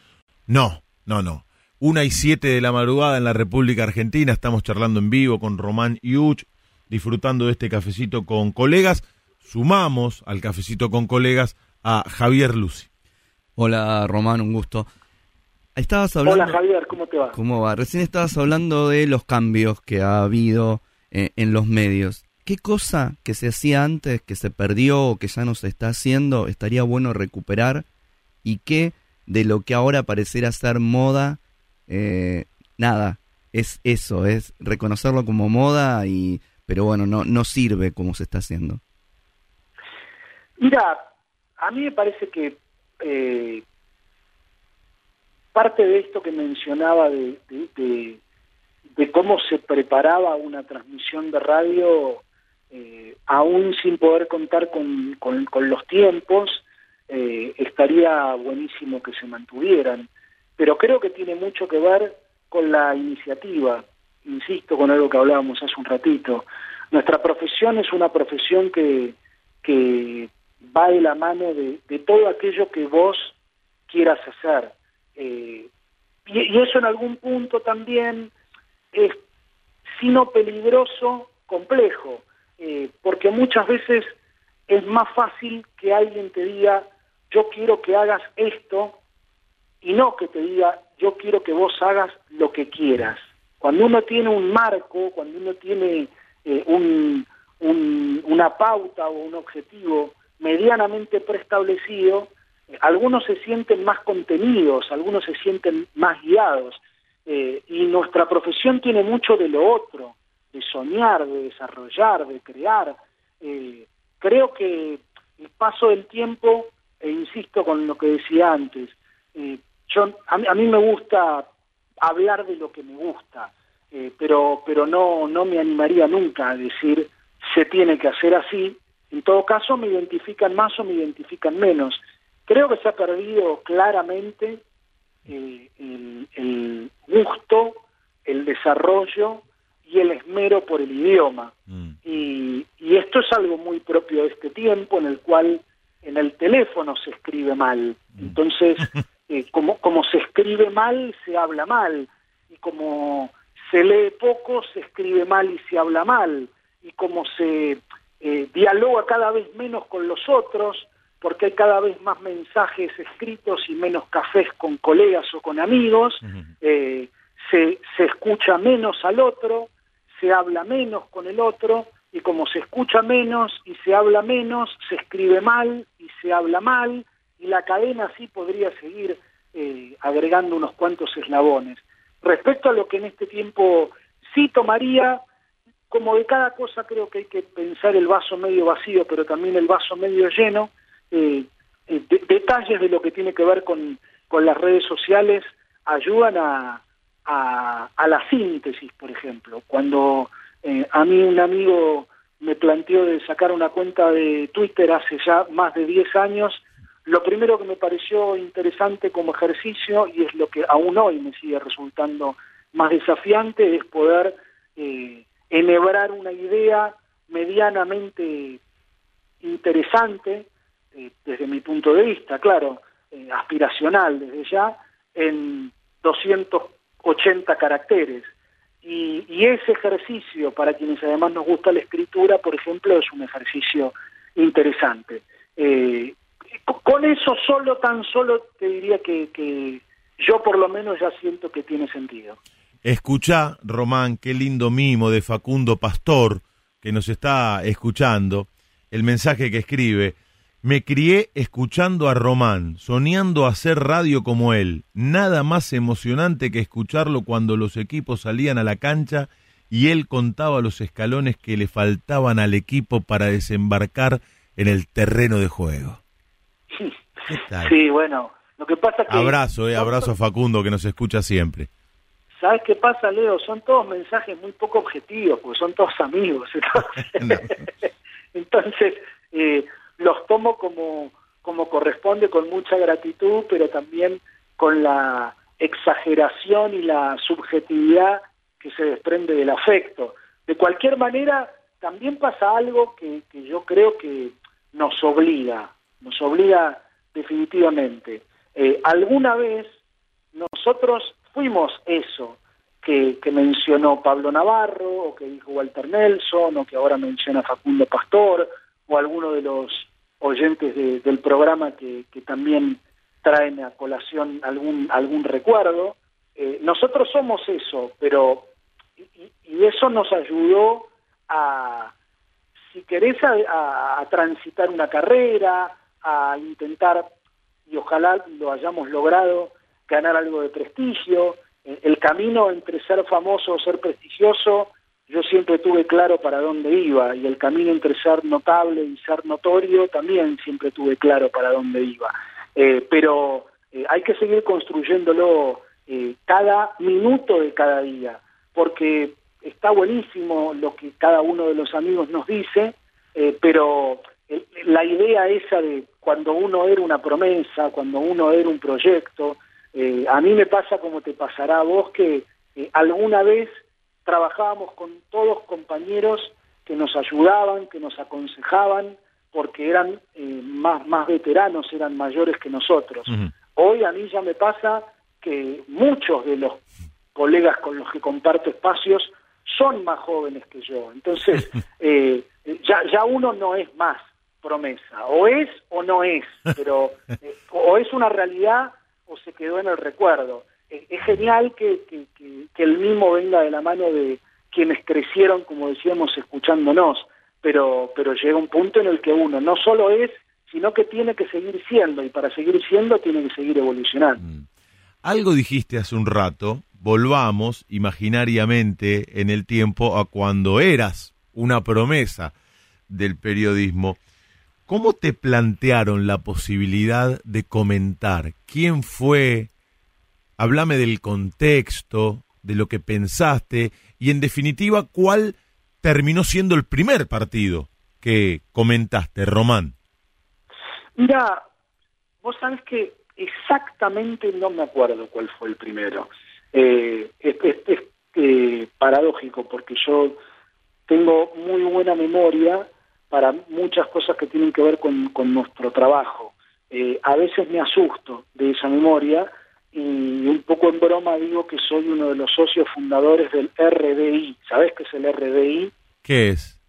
No, no, no. Una y siete de la madrugada en la República Argentina, estamos charlando en vivo con Román Yuch, disfrutando de este cafecito con colegas. Sumamos al cafecito con colegas a Javier Lucy. Hola Román, un gusto. Estabas hablando... Hola Javier, ¿cómo te va? ¿Cómo va? Recién estabas hablando de los cambios que ha habido eh, en los medios. ¿Qué cosa que se hacía antes, que se perdió o que ya no se está haciendo, estaría bueno recuperar? ¿Y qué de lo que ahora pareciera ser moda, eh, nada, es eso, es reconocerlo como moda, y pero bueno, no, no sirve como se está haciendo? Mira, a mí me parece que eh, parte de esto que mencionaba de, de, cómo se preparaba una transmisión de radio, eh, aún sin poder contar con, con, los tiempos, eh, estaría buenísimo que se mantuvieran. Pero creo que tiene mucho que ver con la iniciativa, insisto con algo que hablábamos hace un ratito. Nuestra profesión es una profesión que, que va de la mano de, todo aquello que vos quieras hacer. Eh, y, eso en algún punto también es, sino peligroso, complejo, eh, porque muchas veces es más fácil que alguien te diga, yo quiero que hagas esto, y no que te diga, yo quiero que vos hagas lo que quieras. Cuando uno tiene un marco, cuando uno tiene eh, un, una pauta o un objetivo medianamente preestablecido, eh, algunos se sienten más contenidos, algunos se sienten más guiados. Eh, y nuestra profesión tiene mucho de lo otro, de soñar, de desarrollar, de crear. creo que el paso del tiempo, e insisto con lo que decía antes, yo a mí, me gusta hablar de lo que me gusta, eh, pero pero no no me animaría nunca a decir se tiene que hacer así. En todo caso, me identifican más o me identifican menos. Creo que se ha perdido claramente eh, el, gusto, el desarrollo y el esmero por el idioma. Mm. Y, y esto es algo muy propio de este tiempo en el cual en el teléfono se escribe mal. Mm. Entonces, <laughs> Eh, como, como se escribe mal, se habla mal, y como se lee poco, se escribe mal y se habla mal, y como se eh, dialoga cada vez menos con los otros, porque hay cada vez más mensajes escritos y menos cafés con colegas o con amigos, eh, se, se escucha menos al otro, se habla menos con el otro, y como se escucha menos y se habla menos, se escribe mal y se habla mal, y la cadena así podría seguir eh, agregando unos cuantos eslabones. Respecto a lo que en este tiempo sí tomaría, como de cada cosa creo que hay que pensar el vaso medio vacío, pero también el vaso medio lleno, eh, eh, detalles de lo que tiene que ver con, con las redes sociales ayudan a, a, a la síntesis, por ejemplo. Cuando a mí un amigo me planteó de sacar una cuenta de Twitter hace ya más de 10 años, lo primero que me pareció interesante como ejercicio, y es lo que aún hoy me sigue resultando más desafiante, es poder eh, enhebrar una idea medianamente interesante, eh, desde mi punto de vista, claro, eh, aspiracional desde ya, en 280 caracteres. Y, y, ese ejercicio, para quienes además nos gusta la escritura, por ejemplo, es un ejercicio interesante. Eh, con eso solo, tan solo te diría que, yo por lo menos ya siento que tiene sentido. Escucha, Román, qué lindo mimo de Facundo Pastor, que nos está escuchando, el mensaje que escribe. Me crié escuchando a Román, soñando hacer radio como él. Nada más emocionante que escucharlo cuando los equipos salían a la cancha y él contaba los escalones que le faltaban al equipo para desembarcar en el terreno de juego. Sí, bueno, lo que pasa que... Abrazo, eh, abrazo a Facundo que nos escucha siempre. ¿Sabes qué pasa, Leo? Son todos mensajes muy poco objetivos, porque son todos amigos. <laughs> Entonces, eh, los tomo como, como corresponde, con mucha gratitud, pero también con la exageración y la subjetividad que se desprende del afecto. De cualquier manera, también pasa algo que, que yo creo que nos obliga nos obliga definitivamente. Eh, alguna vez nosotros fuimos eso que, mencionó Pablo Navarro, o que dijo Walter Nelson, o que ahora menciona Facundo Pastor, o alguno de los oyentes del programa que, también traen a colación algún, algún recuerdo. Eh, nosotros somos eso, pero y, eso nos ayudó a, si querés, a transitar una carrera, a intentar, y ojalá lo hayamos logrado, ganar algo de prestigio. Eh, el camino entre ser famoso o ser prestigioso, yo siempre tuve claro para dónde iba, y el camino entre ser notable y ser notorio, también siempre tuve claro para dónde iba. Eh, pero eh, hay que seguir construyéndolo cada minuto de cada día, porque está buenísimo lo que cada uno de los amigos nos dice, pero la idea esa de cuando uno era una promesa, cuando uno era un proyecto, eh, a mí me pasa como te pasará a vos que eh, alguna vez trabajábamos con todos compañeros que nos ayudaban, que nos aconsejaban, porque eran eh, más, más veteranos, eran mayores que nosotros. Hoy a mí ya me pasa que muchos de los colegas con los que comparto espacios son más jóvenes que yo. Entonces, <laughs> eh, ya, ya uno no es más promesa, o es o no es, pero <laughs> eh, o es una realidad o se quedó en el recuerdo. Eh, es genial que, el mismo venga de la mano de quienes crecieron, como decíamos, escuchándonos, pero, pero llega un punto en el que uno no solo es, sino que tiene que seguir siendo, y para seguir siendo tiene que seguir evolucionando. Mm. Algo dijiste hace un rato, volvamos imaginariamente en el tiempo a cuando eras una promesa del periodismo. ¿Cómo te plantearon la posibilidad de comentar? ¿Quién fue? Háblame del contexto, de lo que pensaste y en definitiva, ¿cuál terminó siendo el primer partido que comentaste, Román? Mira, vos sabes que exactamente no me acuerdo cuál fue el primero. Eh, es, eh, paradójico porque yo tengo muy buena memoria para muchas cosas que tienen que ver con, nuestro trabajo. Eh, a veces me asusto de esa memoria y un poco en broma digo que soy uno de los socios fundadores del RDI. ¿Sabes qué es el RDI? ¿Qué es?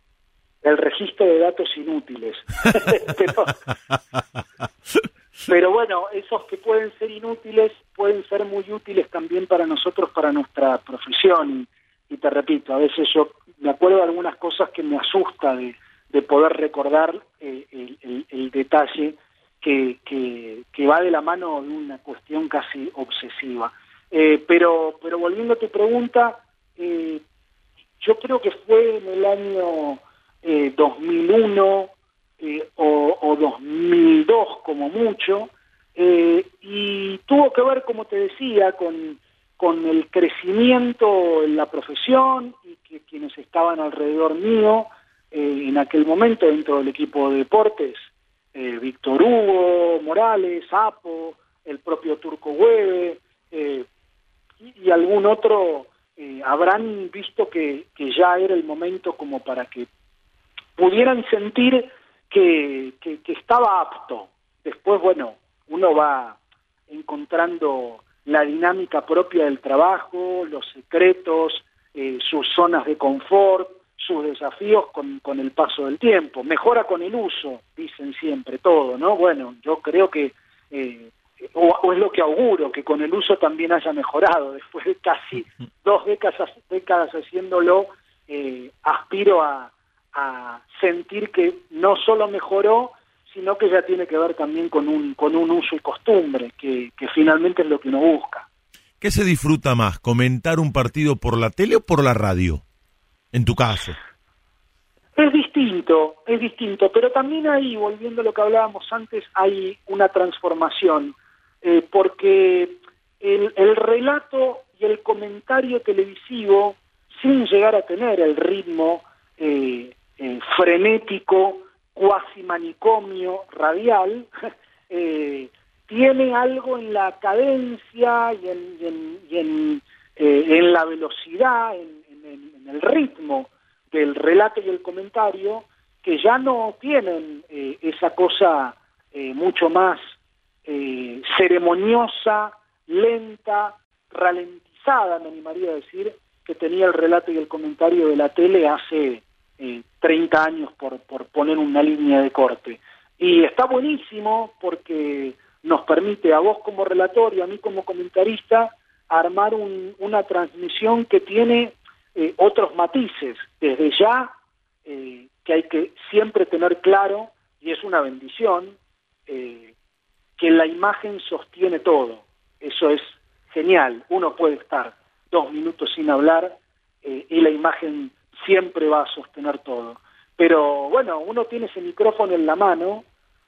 El registro de datos inútiles. <laughs> pero, bueno, esos que pueden ser inútiles pueden ser muy útiles también para nosotros, para nuestra profesión. Y, y te repito, a veces yo me acuerdo de algunas cosas que me asusta de, de poder recordar eh, el, detalle que, que, va de la mano de una cuestión casi obsesiva. Eh, pero, pero volviendo a tu pregunta, eh, yo creo que fue en el año 2001 o, o, 2002 como mucho, y tuvo que ver, como te decía, con, con el crecimiento en la profesión y que quienes estaban alrededor mío, eh, en aquel momento dentro del equipo de deportes, eh, Víctor Hugo, Morales, Apo, el propio Turco Hueve eh, y, algún otro, habrán visto que, que, ya era el momento como para que pudieran sentir que, que, que estaba apto. Después, bueno, uno va encontrando la dinámica propia del trabajo, los secretos, sus zonas de confort, sus desafíos con, con el paso del tiempo. Mejora con el uso, dicen siempre todo, ¿no? Bueno, yo creo que, eh, o, es lo que auguro, que con el uso también haya mejorado. <laughs> Después de casi dos décadas, décadas haciéndolo, eh, aspiro a, sentir que no solo mejoró, sino que ya tiene que ver también con un, con un uso y costumbre, que, que finalmente es lo que uno busca. ¿Qué se disfruta más, comentar un partido por la tele o por la radio? En tu caso? Es distinto, es distinto, pero también ahí, volviendo a lo que hablábamos antes, hay una transformación, eh, porque el, el, relato y el comentario televisivo, sin llegar a tener el ritmo eh, eh, frenético, cuasi manicomio radial, <laughs> tiene algo en la cadencia y en, y en, en la velocidad, en, en, el ritmo del relato y el comentario que ya no tienen eh, esa cosa eh, mucho más eh, ceremoniosa, lenta, ralentizada, me animaría a decir, que tenía el relato y el comentario de la tele hace 30 años, por, por poner una línea de corte. Y está buenísimo porque nos permite a vos como relator y a mí como comentarista armar una transmisión que tiene eh, otros matices. Desde ya, eh, que hay que siempre tener claro, y es una bendición, eh, que la imagen sostiene todo. Eso es genial. Uno puede estar dos minutos sin hablar y la imagen siempre va a sostener todo. Pero bueno, uno tiene ese micrófono en la mano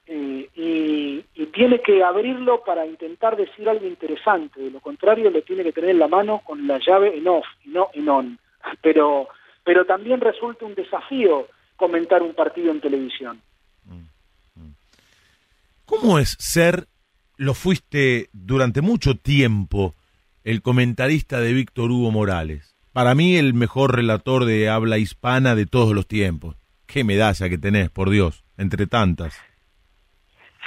y, tiene que abrirlo para intentar decir algo interesante. De lo contrario, lo tiene que tener en la mano con la llave en off y no en on pero, pero también resulta un desafío comentar un partido en televisión. ¿Cómo es ser, lo fuiste durante mucho tiempo, el comentarista de Víctor Hugo Morales? Para mí el mejor relator de habla hispana de todos los tiempos. Qué medalla que tenés, por Dios, entre tantas.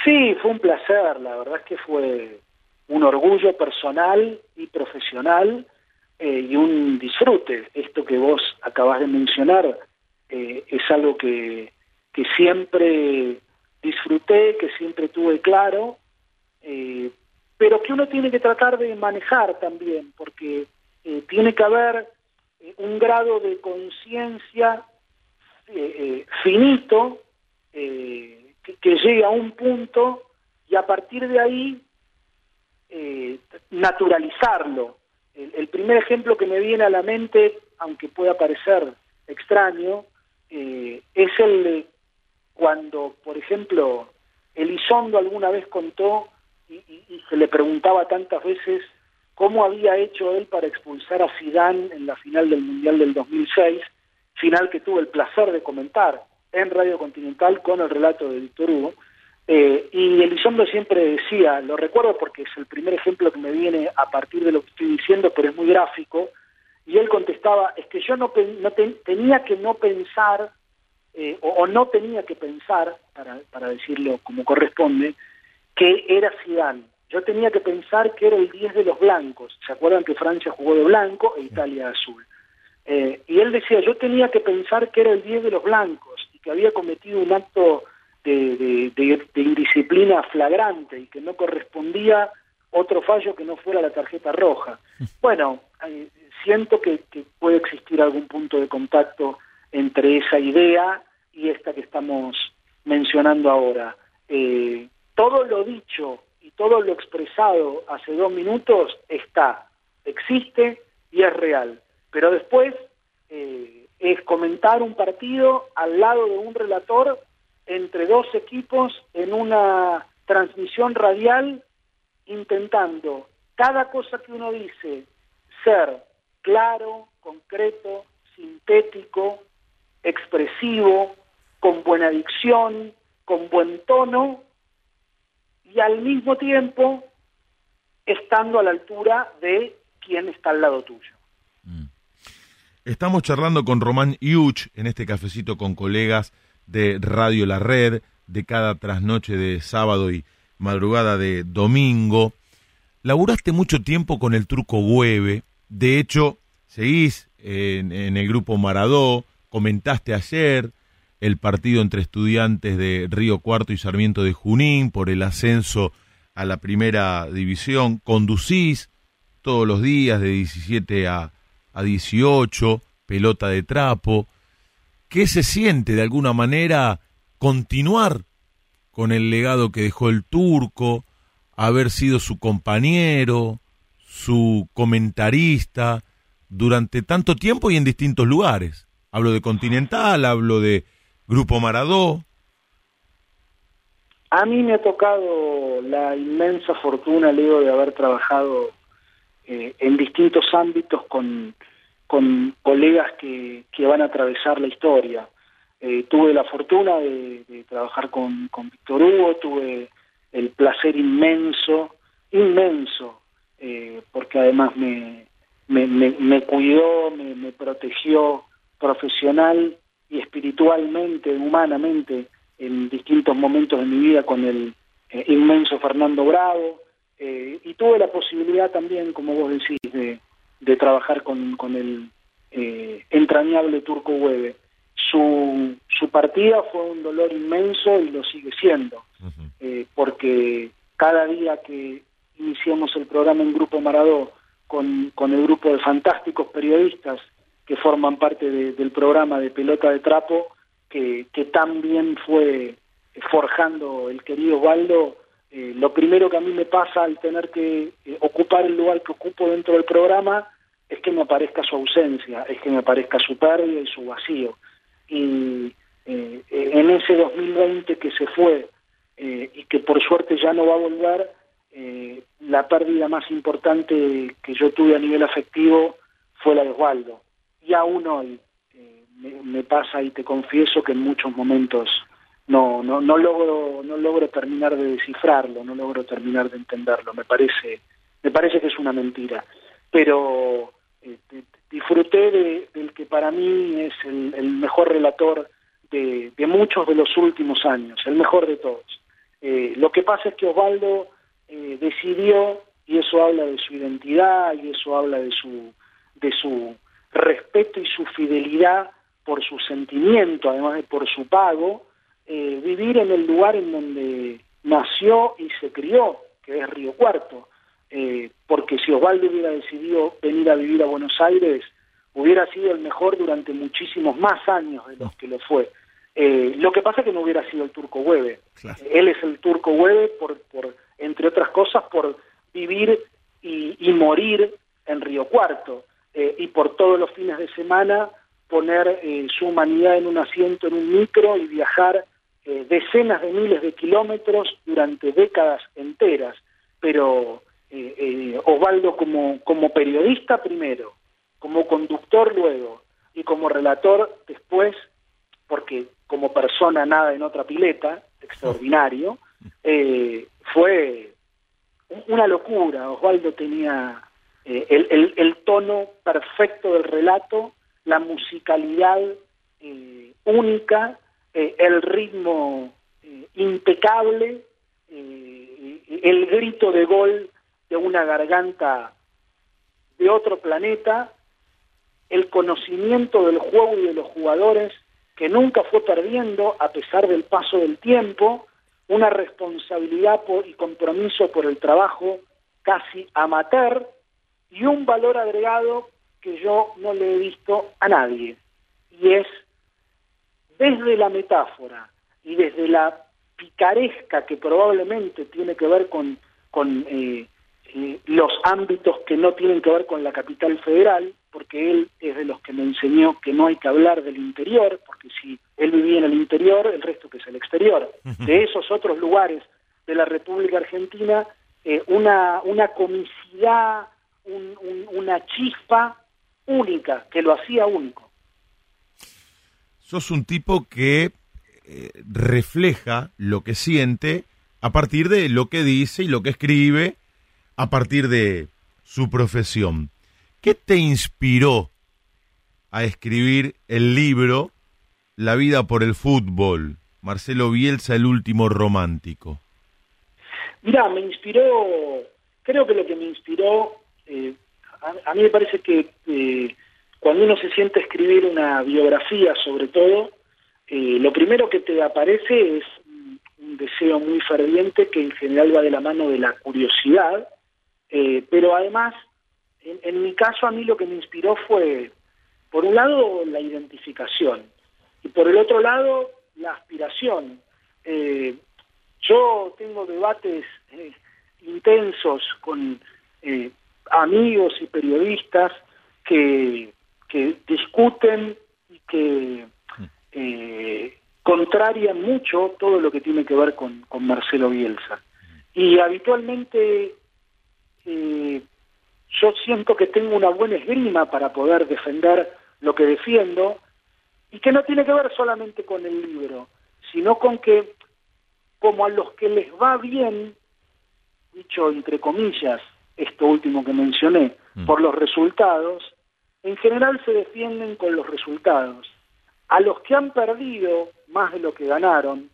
Sí, fue un placer, la verdad es que fue, un orgullo personal y profesional eh, y un disfrute. Esto que vos acabas de mencionar eh, es algo que, que siempre disfruté, que siempre tuve claro, eh, pero que uno tiene que tratar de manejar también, porque tiene que haber un grado de conciencia finito que llegue a un punto y a partir de ahí naturalizarlo el, primer ejemplo que me viene a la mente, aunque pueda parecer extraño, eh, es el de cuando, por ejemplo, Elizondo alguna vez contó y, se le preguntaba tantas veces cómo había hecho él para expulsar a Zidane en la final del Mundial del 2006, final que tuve el placer de comentar en Radio Continental con el relato de Víctor Hugo, eh, y Elizondo siempre decía, lo recuerdo porque es el primer ejemplo que me viene a partir de lo que estoy diciendo, pero es muy gráfico, y él contestaba, es que yo no, tenía que no pensar, eh, o, no tenía que pensar, para, para decirlo como corresponde, que era Zidane. Yo tenía que pensar que era el 10 de los blancos. ¿Se acuerdan que Francia jugó de blanco e Italia de azul? Eh, y él decía, yo tenía que pensar que era el 10 de los blancos y que había cometido un acto de, indisciplina flagrante y que no correspondía otro fallo que no fuera la tarjeta roja. <laughs> Bueno, eh, siento que, puede existir algún punto de contacto entre esa idea y esta que estamos mencionando ahora. Eh, todo lo dicho y todo lo expresado hace dos minutos está, existe y es real. Pero después eh, es comentar un partido al lado de un relator entre dos equipos en una transmisión radial intentando cada cosa que uno dice ser claro, concreto, sintético, expresivo, con buena dicción, con buen tono y al mismo tiempo estando a la altura de quien está al lado tuyo. Mm. Estamos charlando con Román Yuch en este cafecito con colegas de Radio La Red, de cada trasnoche de sábado y madrugada de domingo. Laburaste mucho tiempo con el truco Hueve, de hecho, seguís en, el grupo Maradó, comentaste ayer el partido entre estudiantes de Río Cuarto y Sarmiento de Junín por el ascenso a la primera división, conducís todos los días de 17 a, a 18, pelota de trapo, ¿Qué se siente de alguna manera continuar con el legado que dejó el turco, haber sido su compañero, su comentarista durante tanto tiempo y en distintos lugares? Hablo de Continental, hablo de Grupo Maradó. A mí me ha tocado la inmensa fortuna, Leo, de haber trabajado eh, en distintos ámbitos con con colegas que, que van a atravesar la historia. Eh, tuve la fortuna de, trabajar con, con, Víctor Hugo, tuve el placer inmenso, inmenso, eh, porque además me, me, me, cuidó, me, me, protegió profesional y espiritualmente, humanamente, en distintos momentos de mi vida con el eh, inmenso Fernando Bravo, y tuve la posibilidad también, como vos decís, de, de trabajar con, con el eh, entrañable Turco Hueve. Su, su partida fue un dolor inmenso y lo sigue siendo, eh, porque cada día que iniciamos el programa en Grupo Maradó con, con el grupo de fantásticos periodistas que forman parte del programa de Pelota de Trapo, que, que tan bien fue forjando el querido Osvaldo, eh, lo primero que a mí me pasa al tener que ocupar el lugar que ocupo dentro del programa es que me aparezca su ausencia, es que me aparezca su pérdida y su vacío. Y eh, en ese 2020 que se fue eh, y que por suerte ya no va a volver, eh, la pérdida más importante que yo tuve a nivel afectivo fue la de Osvaldo. Y aún hoy me, me, pasa y te confieso que en muchos momentos no, no, no, logro, no logro terminar de descifrarlo, no logro terminar de entenderlo. Me parece, me parece que es una mentira pero eh, disfruté de, del que para mí es el, mejor relator de, muchos de los últimos años, el mejor de todos. Eh, lo que pasa es que Osvaldo eh, decidió y eso habla de su identidad y eso habla de su, de su respeto y su fidelidad por su sentimiento, además de por su pago, eh, vivir en el lugar en donde nació y se crió, que es Río Cuarto. Eh, porque si Osvaldo hubiera decidido venir a vivir a Buenos Aires, hubiera sido el mejor durante muchísimos más años de los que lo fue. Eh, lo que pasa es que no hubiera sido el turco Hueve. Él es el turco Hueve, por, por, entre otras cosas, por vivir y, y morir en Río Cuarto eh, y por todos los fines de semana poner eh, su humanidad en un asiento en un micro y viajar eh, decenas de miles de kilómetros durante décadas enteras. Pero Osvaldo como, como periodista primero, como conductor luego y como relator después, porque como persona nada en otra pileta, extraordinario, <laughs> fue una locura. Osvaldo tenía eh, el, el, tono perfecto del relato, la musicalidad eh, única, eh, el ritmo impecable, el grito de gol de una garganta de otro planeta, el conocimiento del juego y de los jugadores que nunca fue perdiendo a pesar del paso del tiempo, una responsabilidad y compromiso por el trabajo casi amateur y un valor agregado que yo no le he visto a nadie, y es desde la metáfora y desde la picaresca que probablemente tiene que ver con, con eh, eh, los ámbitos que no tienen que ver con la capital federal, porque él es de los que me enseñó que no hay que hablar del interior, porque si él vivía en el interior, el resto que es el exterior. De esos otros lugares de la República Argentina, eh, una, una comicidad, una chispa única, que lo hacía único. Sos un tipo que eh, refleja lo que siente a partir de lo que dice y lo que escribe, a partir de su profesión. ¿Qué te inspiró a escribir el libro La vida por el fútbol? Marcelo Bielsa, el último romántico. Mira, me inspiró, creo que lo que me inspiró, eh, a, mí me parece que eh, cuando uno se siente a escribir una biografía sobre todo, eh, lo primero que te aparece es un deseo muy ferviente que en general va de la mano de la curiosidad, pero además en, mi caso a mí lo que me inspiró fue, por un lado, la identificación y por el otro lado, la aspiración. Eh, yo tengo debates eh, intensos con eh, amigos y periodistas que, que discuten y que contrarian mucho todo lo que tiene que ver con, con Marcelo Bielsa. Y habitualmente yo siento que tengo una buena esgrima para poder defender lo que defiendo y que no tiene que ver solamente con el libro, sino con que como a los que les va bien, dicho entre comillas, esto último que mencioné, mm. por los resultados, en general se defienden con los resultados. A los que han perdido más de lo que ganaron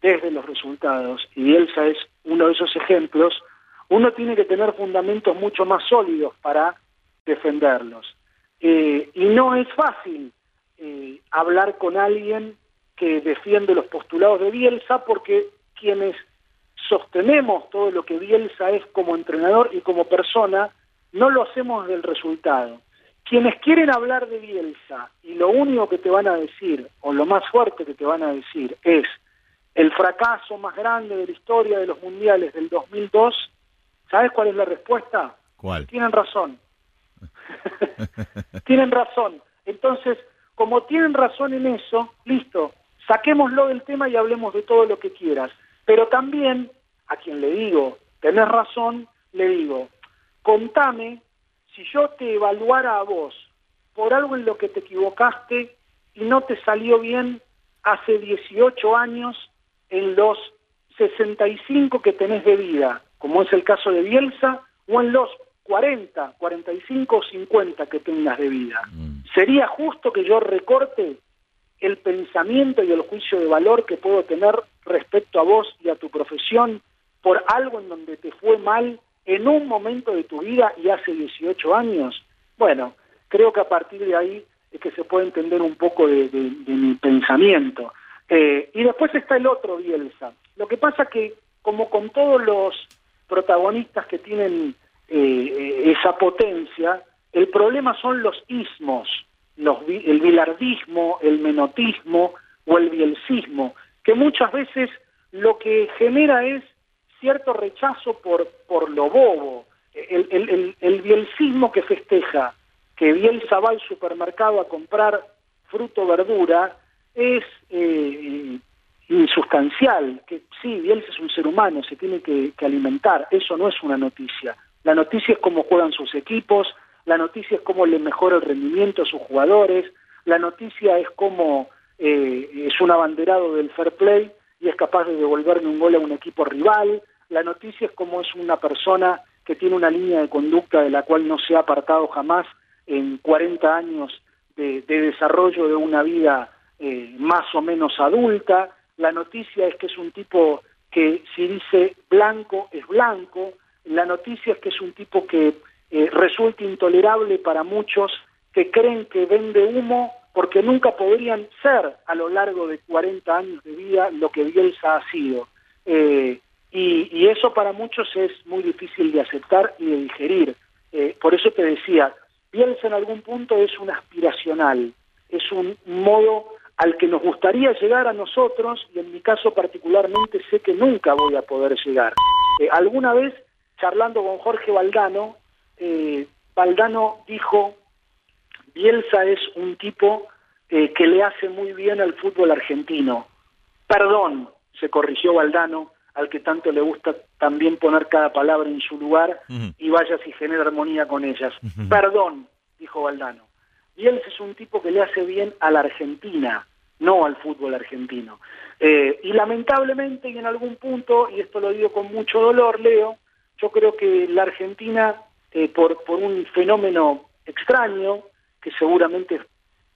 desde los resultados, y Elsa es uno de esos ejemplos, uno tiene que tener fundamentos mucho más sólidos para defenderlos. Eh, y no es fácil eh, hablar con alguien que defiende los postulados de Bielsa porque quienes sostenemos todo lo que Bielsa es como entrenador y como persona, no lo hacemos del resultado. Quienes quieren hablar de Bielsa y lo único que te van a decir, o lo más fuerte que te van a decir, es el fracaso más grande de la historia de los mundiales del 2002, ¿Sabes cuál es la respuesta? ¿Cuál? Tienen razón. <laughs> tienen razón. Entonces, como tienen razón en eso, listo, saquémoslo del tema y hablemos de todo lo que quieras. Pero también, a quien le digo, tenés razón, le digo, contame si yo te evaluara a vos por algo en lo que te equivocaste y no te salió bien hace 18 años en los 65 que tenés de vida como es el caso de Bielsa, o en los 40, 45 o 50 que tengas de vida. Mm. ¿Sería justo que yo recorte el pensamiento y el juicio de valor que puedo tener respecto a vos y a tu profesión por algo en donde te fue mal en un momento de tu vida y hace 18 años, bueno, creo que a partir de ahí es que se puede entender un poco de, mi pensamiento. Eh, y después está el otro Bielsa. Lo que pasa que, como con todos los protagonistas que tienen eh, esa potencia, el problema son los ismos, los, el bilardismo, el menotismo o el bielcismo, que muchas veces lo que genera es cierto rechazo por, por lo bobo. El, el, el, bielcismo que festeja que Bielsa va al supermercado a comprar fruto verdura es eh, insustancial, que sí, Bielsa es un ser humano, se tiene que, alimentar, eso no es una noticia. La noticia es cómo juegan sus equipos, la noticia es cómo le mejora el rendimiento a sus jugadores, la noticia es cómo eh, es un abanderado del fair play y es capaz de devolverle un gol a un equipo rival, la noticia es cómo es una persona que tiene una línea de conducta de la cual no se ha apartado jamás en 40 años de, desarrollo de una vida eh, más o menos adulta. La noticia es que es un tipo que si dice blanco es blanco. La noticia es que es un tipo que eh, resulta intolerable para muchos que creen que vende humo porque nunca podrían ser a lo largo de 40 años de vida lo que Bielsa ha sido. Eh, y, eso para muchos es muy difícil de aceptar y de digerir. Eh, por eso te decía, Bielsa en algún punto es un aspiracional, es un modo al que nos gustaría llegar a nosotros y en mi caso particularmente sé que nunca voy a poder llegar. Eh, alguna vez, charlando con Jorge Valdano, eh, Valdano dijo, Bielsa es un tipo que le hace muy bien al fútbol argentino. Perdón, se corrigió Valdano, al que tanto le gusta también poner cada palabra en su lugar y vaya si genera armonía con ellas. Perdón, dijo Valdano. Bielsa es un tipo que le hace bien a la Argentina, no al fútbol argentino. Eh, y lamentablemente, y en algún punto, y esto lo digo con mucho dolor, Leo, yo creo que la Argentina, eh, por, un fenómeno extraño, que seguramente es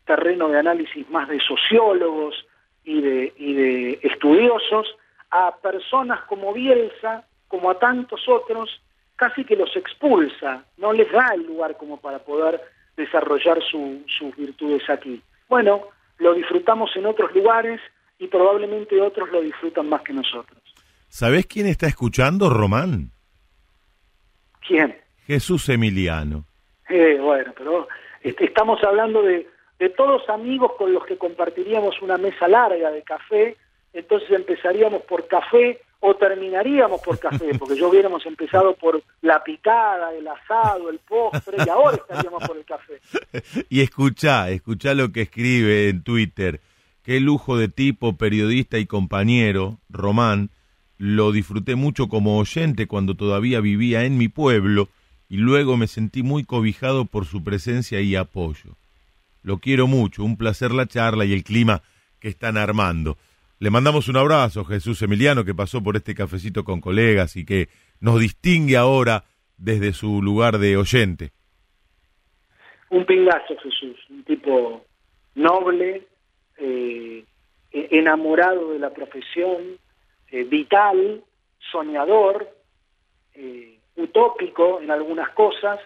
terreno de análisis más de sociólogos y de, y de estudiosos, a personas como Bielsa, como a tantos otros, casi que los expulsa, no les da el lugar como para poder desarrollar sus virtudes aquí. Bueno, lo disfrutamos en otros lugares y probablemente otros lo disfrutan más que nosotros. ¿Sabés quién está escuchando, Román? ¿Quién? Jesús Emiliano. Eh, bueno, pero este, estamos hablando de, de todos amigos con los que compartiríamos una mesa larga de café entonces empezaríamos por café o terminaríamos por café, porque yo hubiéramos empezado por la picada, el asado, el postre, y ahora estaríamos por el café. <laughs> Y escucha, escucha lo que escribe en Twitter. Qué lujo de tipo, periodista y compañero, Román. Lo disfruté mucho como oyente cuando todavía vivía en mi pueblo y luego me sentí muy cobijado por su presencia y apoyo. Lo quiero mucho, un placer la charla y el clima que están armando. Le mandamos un abrazo, Jesús Emiliano, que pasó por este cafecito con colegas y que nos distingue ahora desde su lugar de oyente. Un pingazo, Jesús, un tipo noble, eh, e-, enamorado de la profesión, eh, vital, soñador, eh, utópico en algunas cosas,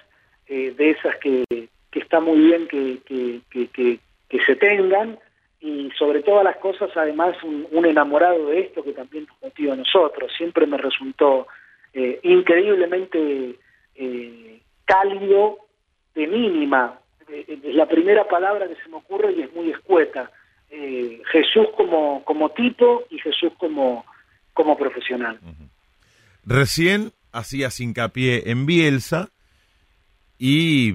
de esas que, está muy bien que se tengan, y sobre todas las cosas además un, enamorado de esto que también nos motiva a nosotros. Siempre me resultó eh, increíblemente eh, cálido, de mínima. Eh, es la primera palabra que se me ocurre y es muy escueta. Jesús como, como tipo y Jesús como, como profesional. Recién hacías hincapié en Bielsa y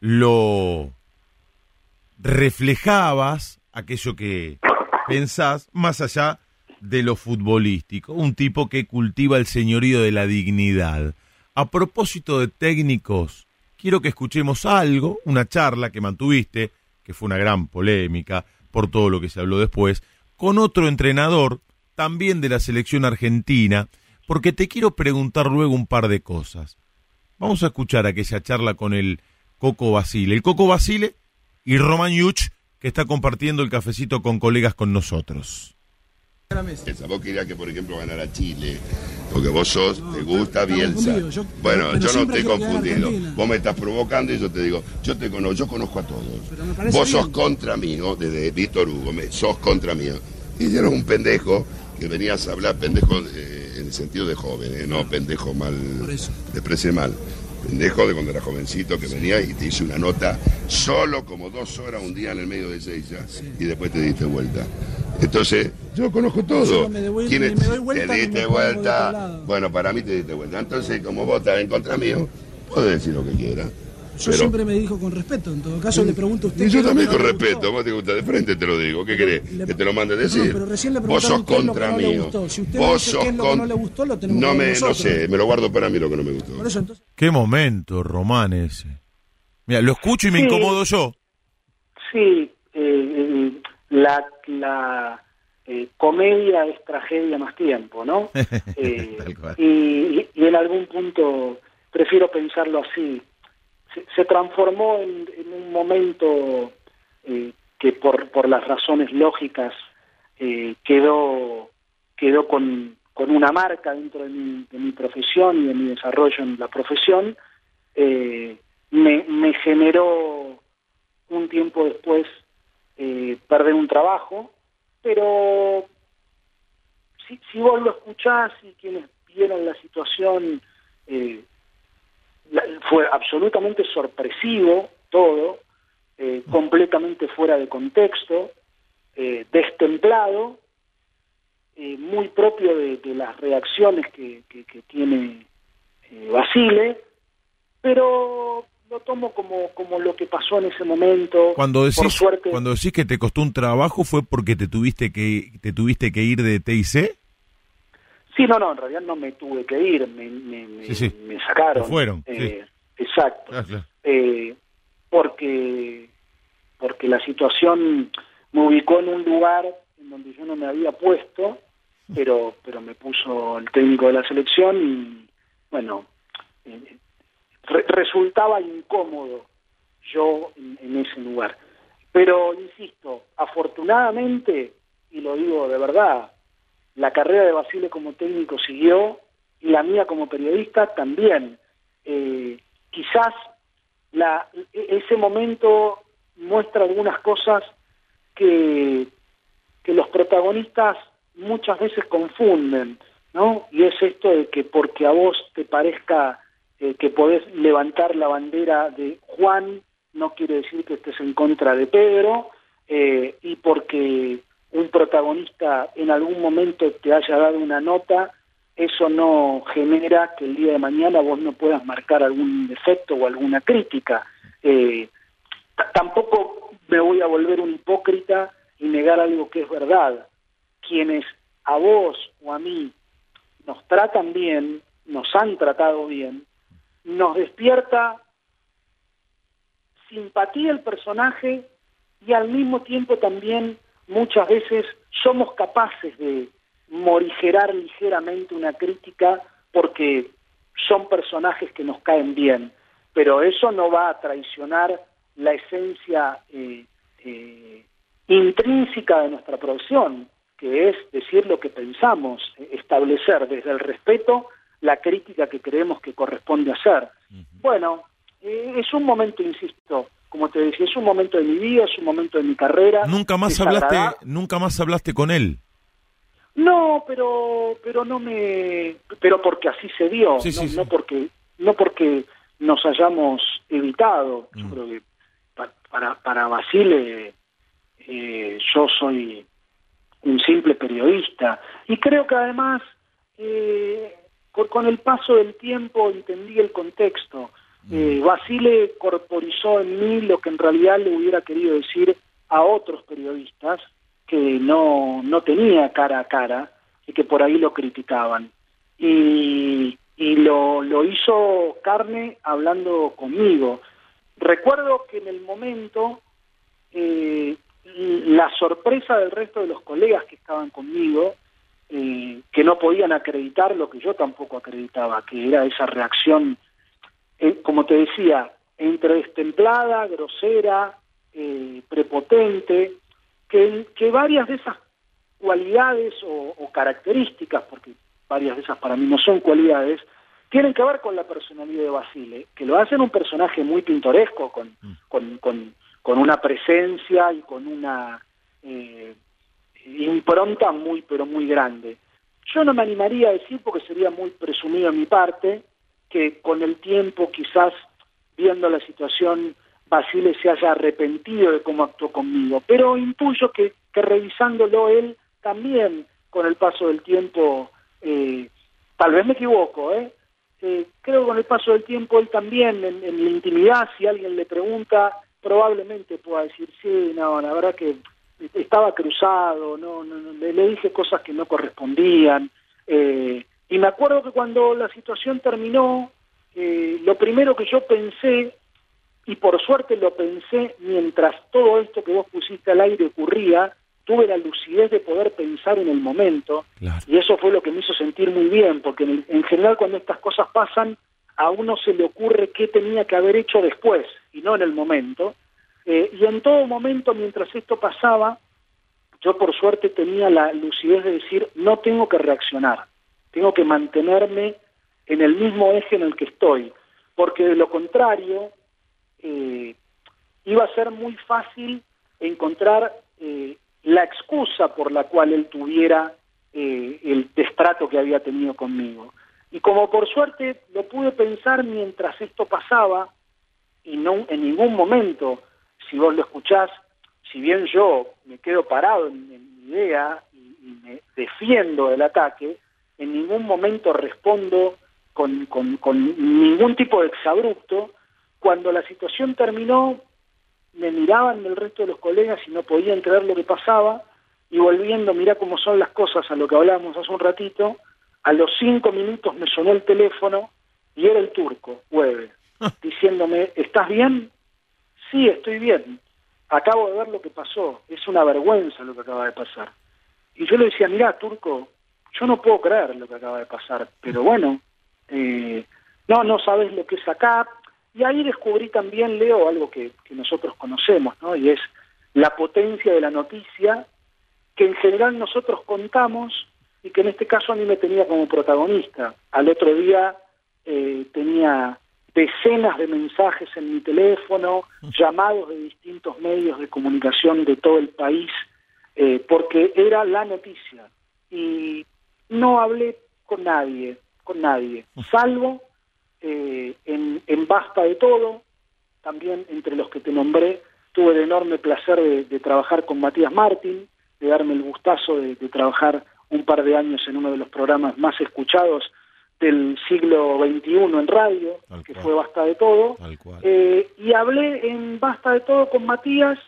lo reflejabas aquello que pensás más allá de lo futbolístico, un tipo que cultiva el señorío de la dignidad. A propósito de técnicos, quiero que escuchemos algo, una charla que mantuviste, que fue una gran polémica por todo lo que se habló después, con otro entrenador, también de la selección argentina, porque te quiero preguntar luego un par de cosas. Vamos a escuchar aquella charla con el Coco Basile. El Coco Basile y Roman Yuch que está compartiendo el cafecito con colegas con nosotros. Esa, vos querías que, por ejemplo, ganara Chile, porque vos sos, te gusta Bielsa. bueno, yo no te he confundido. Vos me estás provocando y yo te digo, yo te conozco, yo conozco a todos. Vos sos contra mío, desde Víctor Hugo, me, sos contra mío. Y yo era un pendejo que venías a hablar, pendejo en el sentido de joven, ¿eh? no pendejo mal, desprecie mal pendejo de cuando era jovencito que venía y te hice una nota solo como dos horas un día en el medio de seis y después te diste vuelta. Entonces, yo conozco todo. Me doy, me doy vuelta te diste vuelta. Bueno, para mí te diste vuelta. Entonces, como vos estás en contra mío, puedes decir lo que quieras. Yo siempre me dijo con respeto, en todo caso le pregunto a usted. Y yo también con respeto, vos te gusta de frente, te lo digo. ¿Qué querés? que te lo mande a decir. No, pero recién le vos sos contra mí. Si usted vos sos qué es lo que no le gustó, lo tenemos no que me, No sé, me lo guardo para mí lo que no me gustó. Por eso, entonces... Qué momento, Román ese. Mira, lo escucho y me incomodo yo. Sí, eh, eh, la, la eh, comedia es tragedia más tiempo, ¿no? <laughs> y, y en algún punto prefiero pensarlo así se, transformó en, un momento eh, que por, por las razones lógicas eh, quedó, quedó con, con una marca dentro de mi, de mi profesión y de mi desarrollo en la profesión, eh, me, generó un tiempo después perder un trabajo, pero si, si vos lo escuchás y quienes vieron la situación fue absolutamente sorpresivo todo, eh, completamente fuera de contexto, eh, destemplado, eh, muy propio de, las reacciones que, tiene Basile, pero lo tomo como, como lo que pasó en ese momento. Cuando decís, cuando decís que te costó un trabajo, ¿fue porque te tuviste que, te tuviste que ir de TIC? Sí, no, no, en realidad no me tuve que ir, me, me, sacaron. fueron. Eh, exacto. Ah, eh, porque, porque la situación me ubicó en un lugar en donde yo no me había puesto, pero, pero me puso el técnico de la selección y, bueno, eh, resultaba incómodo yo en ese lugar. Pero, insisto, afortunadamente, y lo digo de verdad, la carrera de Basile como técnico siguió y la mía como periodista también. Eh, quizás la, ese momento muestra algunas cosas que, que los protagonistas muchas veces confunden, ¿no? Y es esto de que porque a vos te parezca eh, que podés levantar la bandera de Juan, no quiere decir que estés en contra de Pedro, eh, y porque un protagonista en algún momento te haya dado una nota, eso no genera que el día de mañana vos no puedas marcar algún defecto o alguna crítica. Eh, tampoco me voy a volver un hipócrita y negar algo que es verdad. Quienes a vos o a mí nos tratan bien, nos han tratado bien, nos despierta simpatía el personaje y al mismo tiempo también muchas veces somos capaces de morigerar ligeramente una crítica porque son personajes que nos caen bien, pero eso no va a traicionar la esencia eh, eh, intrínseca de nuestra profesión, que es decir lo que pensamos, establecer desde el respeto la crítica que creemos que corresponde hacer. Bueno, eh, es un momento, insisto, como te decía, es un momento de mi vida, es un momento de mi carrera. Nunca más hablaste, nunca más hablaste con él. No, pero pero no me pero porque así se dio, no, porque no porque nos hayamos evitado. Yo mm. creo que para para Basile eh, yo soy un simple periodista y creo que además eh, con el paso del tiempo entendí el contexto. Eh, Basile corporizó en mí lo que en realidad le hubiera querido decir a otros periodistas que no, no tenía cara a cara y que por ahí lo criticaban. Y, y lo, lo hizo carne hablando conmigo. Recuerdo que en el momento eh, la sorpresa del resto de los colegas que estaban conmigo, eh, que no podían acreditar lo que yo tampoco acreditaba, que era esa reacción eh, como te decía, entre destemplada, grosera, eh, prepotente, que, que varias de esas cualidades o, o, características, porque varias de esas para mí no son cualidades, tienen que ver con la personalidad de Basile, que lo hacen un personaje muy pintoresco, con, mm. con, con, con una presencia y con una eh, impronta muy, pero muy grande. Yo no me animaría a decir, porque sería muy presumido a mi parte, que con el tiempo, quizás viendo la situación, Basile se haya arrepentido de cómo actuó conmigo, pero intuyo que, revisándolo él también, con el paso del tiempo, eh, tal vez me equivoco, ¿eh? ¿eh? creo que con el paso del tiempo él también, en, en, la intimidad, si alguien le pregunta, probablemente pueda decir, sí, no, la verdad que estaba cruzado, no, no, no le, le, dije cosas que no correspondían. Eh, y me acuerdo que cuando la situación terminó, eh, lo primero que yo pensé, y por suerte lo pensé mientras todo esto que vos pusiste al aire ocurría, tuve la lucidez de poder pensar en el momento, claro. y eso fue lo que me hizo sentir muy bien, porque en, en general cuando estas cosas pasan, a uno se le ocurre qué tenía que haber hecho después, y no en el momento, eh, y en todo momento, mientras esto pasaba, yo por suerte tenía la lucidez de decir, no tengo que reaccionar, tengo que mantenerme en el mismo eje en el que estoy, porque de lo contrario, eh, iba a ser muy fácil encontrar eh, la excusa por la cual él tuviera eh, el destrato que había tenido conmigo. Y como por suerte lo pude pensar mientras esto pasaba, y no en ningún momento si vos lo escuchás, si bien yo me quedo parado en, mi idea y, y, me defiendo del ataque, en ningún momento respondo con, con, con ningún tipo de exabrupto. Cuando la situación terminó, me miraban el resto de los colegas y no podían creer lo que pasaba, y volviendo, mira cómo son las cosas a lo que hablábamos hace un ratito, a los cinco minutos me sonó el teléfono y era el turco, Hueve, diciéndome, ¿estás bien? sí, estoy bien, acabo de ver lo que pasó, es una vergüenza lo que acaba de pasar. Y yo le decía, mira, Turco, yo no puedo creer lo que acaba de pasar, pero bueno, eh, no, no sabes lo que es acá. Y ahí descubrí también, Leo, algo que, nosotros conocemos, ¿no? Y es la potencia de la noticia que en general nosotros contamos y que en este caso a mí me tenía como protagonista. Al otro día eh, tenía decenas de mensajes en mi teléfono, llamados de distintos medios de comunicación de todo el país, eh, porque era la noticia. Y no hablé con nadie, con nadie, salvo eh, en, en, Basta de Todo, también entre los que te nombré, tuve el enorme placer de, de trabajar con Matías Martín, de darme el gustazo de, de trabajar un par de años en uno de los programas más escuchados del siglo XXI en radio, Tal que cual. fue Basta de Todo, eh, y hablé en Basta de Todo con Matías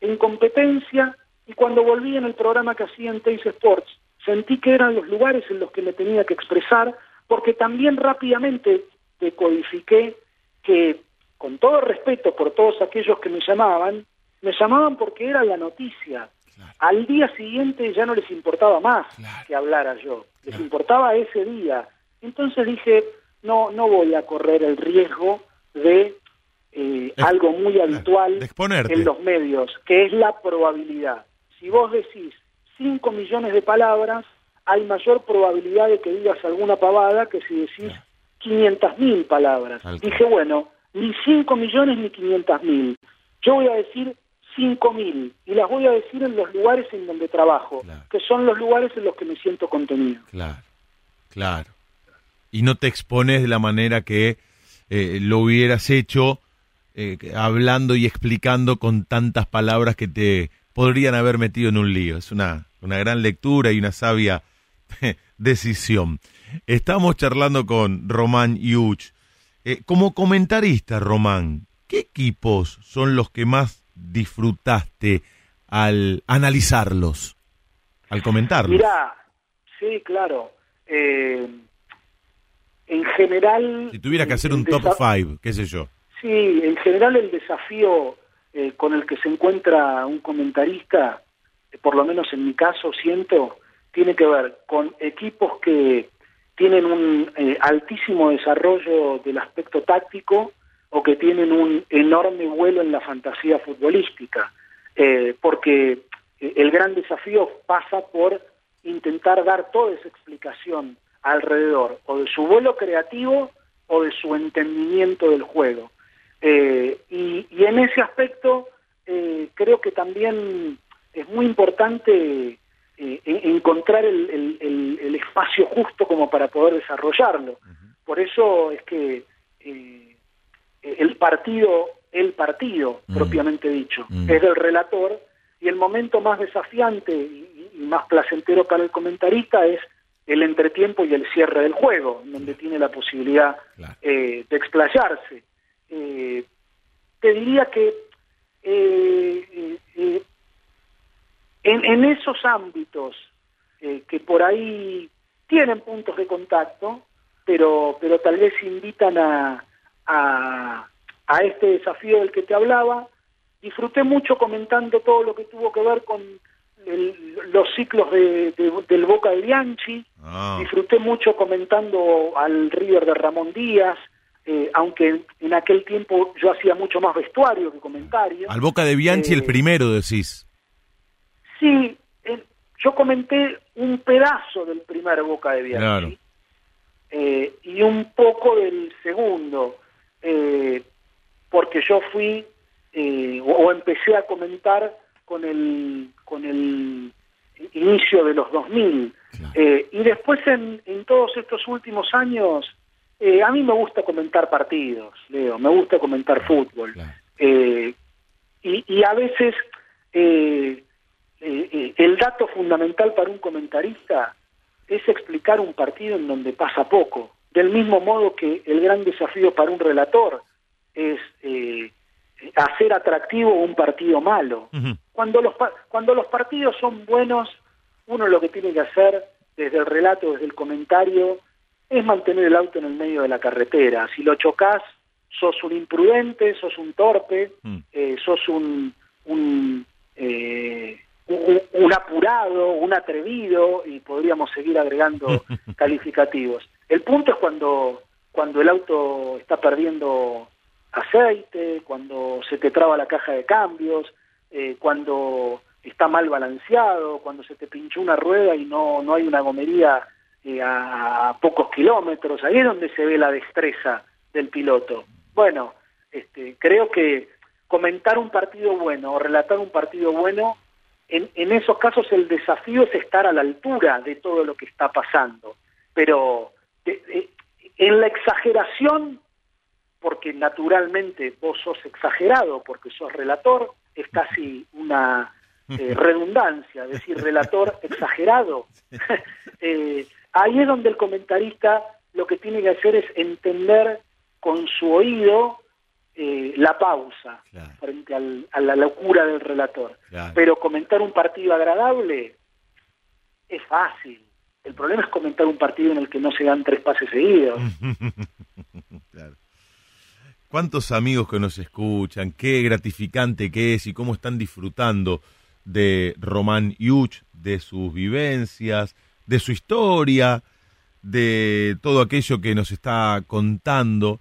en competencia y cuando volví en el programa que hacía en Teis Sports, sentí que eran los lugares en los que me tenía que expresar, porque también rápidamente decodifiqué que, con todo respeto por todos aquellos que me llamaban, me llamaban porque era la noticia. Claro. Al día siguiente ya no les importaba más claro. que hablara yo, les claro. importaba ese día entonces dije, no, no voy a correr el riesgo de eh, algo muy habitual en los medios, que es la probabilidad. Si vos decís 5 millones de palabras, hay mayor probabilidad de que digas alguna pavada que si decís 500 mil palabras. Dije, bueno, ni 5 millones ni 500 mil. Yo voy a decir 5 mil y las voy a decir en los lugares en donde trabajo, claro. que son los lugares en los que me siento contenido. Claro, claro y no te expones de la manera que eh, lo hubieras hecho eh, hablando y explicando con tantas palabras que te podrían haber metido en un lío. Es una, una gran lectura y una sabia decisión. Estamos charlando con Román Yuch. Eh, como comentarista, Román, ¿qué equipos son los que más disfrutaste al analizarlos, al comentarlos? Mira, sí, claro. Eh, en general... Si tuviera que hacer un top 5, qué sé yo. Sí, en general el desafío eh, con el que se encuentra un comentarista, eh, por lo menos en mi caso siento, tiene que ver con equipos que tienen un eh, altísimo desarrollo del aspecto táctico o que tienen un enorme vuelo en la fantasía futbolística. Eh, porque el gran desafío pasa por intentar dar toda esa explicación alrededor o de su vuelo creativo o de su entendimiento del juego. Eh, y, en ese aspecto eh, creo que también es muy importante eh, encontrar el, espacio justo como para poder desarrollarlo. Por eso es que el partido, el partido propiamente dicho, es del relator y el momento más desafiante y, más placentero para el comentarista es el entretiempo y el cierre del juego, donde tiene la posibilidad de explayarse. Eh, te diría que eh, eh, en, esos ámbitos que por ahí tienen puntos de contacto, pero, pero tal vez invitan a, a, este desafío del que te hablaba, disfruté mucho comentando todo lo que tuvo que ver con los ciclos de, del Boca de Bianchi, ah. disfruté mucho comentando al River de Ramón Díaz, eh, aunque en aquel tiempo yo hacía mucho más vestuario que comentario. Al Boca de Bianchi el eh, primero, decís. Sí, yo comenté un pedazo del primer Boca de Bianchi eh, y un poco del segundo, porque yo fui o, empecé a comentar con el con el inicio de los 2000 y después en, en todos estos últimos años eh, a mí me gusta comentar partidos, Leo, me gusta comentar fútbol. Eh, y, a veces eh, el dato fundamental para un comentarista es explicar un partido en donde pasa poco. Del mismo modo que el gran desafío para un relator es hacer atractivo un partido malo. cuando, los, cuando los partidos son buenos, uno lo que tiene que hacer desde el relato, desde el comentario, es mantener el auto en el medio de la carretera. Si lo chocas, sos un imprudente, sos un torpe, mm. eh, sos un, eh, un, un, apurado, un atrevido, y podríamos seguir agregando <laughs> calificativos. El punto es cuando, cuando el auto está perdiendo aceite, cuando se te traba la caja de cambios, eh, cuando está mal balanceado, cuando se te pinchó una rueda y no, no hay una gomería eh, a, pocos kilómetros, ahí es donde se ve la destreza del piloto. Bueno, este, creo que comentar un partido bueno o relatar un partido bueno, en, en esos casos el desafío es estar a la altura de todo lo que está pasando, pero en la exageración, porque naturalmente vos sos exagerado, porque sos relator, es casi una eh, <laughs> redundancia, decir relator <laughs> exagerado. <laughs> eh, Ahí es donde el comentarista lo que tiene que hacer es entender con su oído eh, la pausa frente a la locura del relator. Pero comentar un partido agradable es fácil. El problema es comentar un partido en el que no se dan tres pases seguidos. <laughs> ¿Cuántos amigos que nos escuchan? Qué gratificante que es y cómo están disfrutando de Román Yuch, de sus vivencias, de su historia, de todo aquello que nos está contando,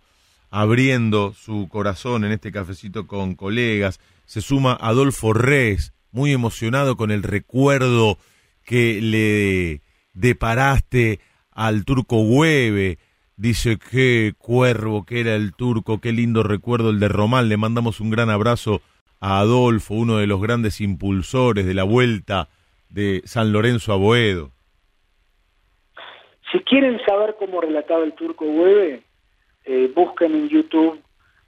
abriendo su corazón en este cafecito con colegas. Se suma Adolfo Res, muy emocionado con el recuerdo que le deparaste al turco Hueve. Dice, qué cuervo que era el turco, qué lindo recuerdo el de Román. Le mandamos un gran abrazo a Adolfo, uno de los grandes impulsores de la vuelta de San Lorenzo a Boedo. Si quieren saber cómo relataba el turco Hueve, eh, busquen en YouTube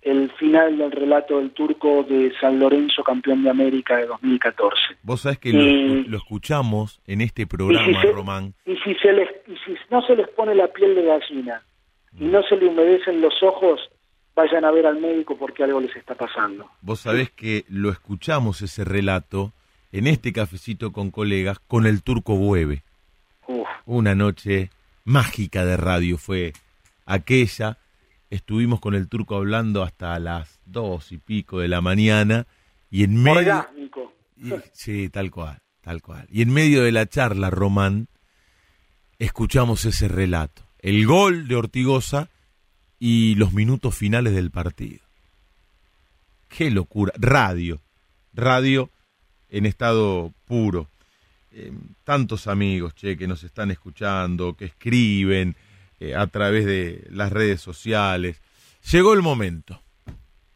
el final del relato del turco de San Lorenzo, campeón de América de 2014. Vos sabés que lo, escuchamos en este programa, Román. Y si, se les, y si no se les pone la piel de gallina y no se le humedecen los ojos, vayan a ver al médico porque algo les está pasando. Vos sabés que lo escuchamos ese relato en este cafecito con colegas con el turco Hueve. Una noche mágica de radio fue aquella. Estuvimos con el turco hablando hasta las dos y pico de la mañana y en medio... sí, tal cual, tal cual. Y en medio de la charla, Román, escuchamos ese relato. El gol de Ortigosa y los minutos finales del partido. Qué locura. Radio. Radio en estado puro. Eh, tantos amigos, che, que nos están escuchando, que escriben eh, a través de las redes sociales. Llegó el momento.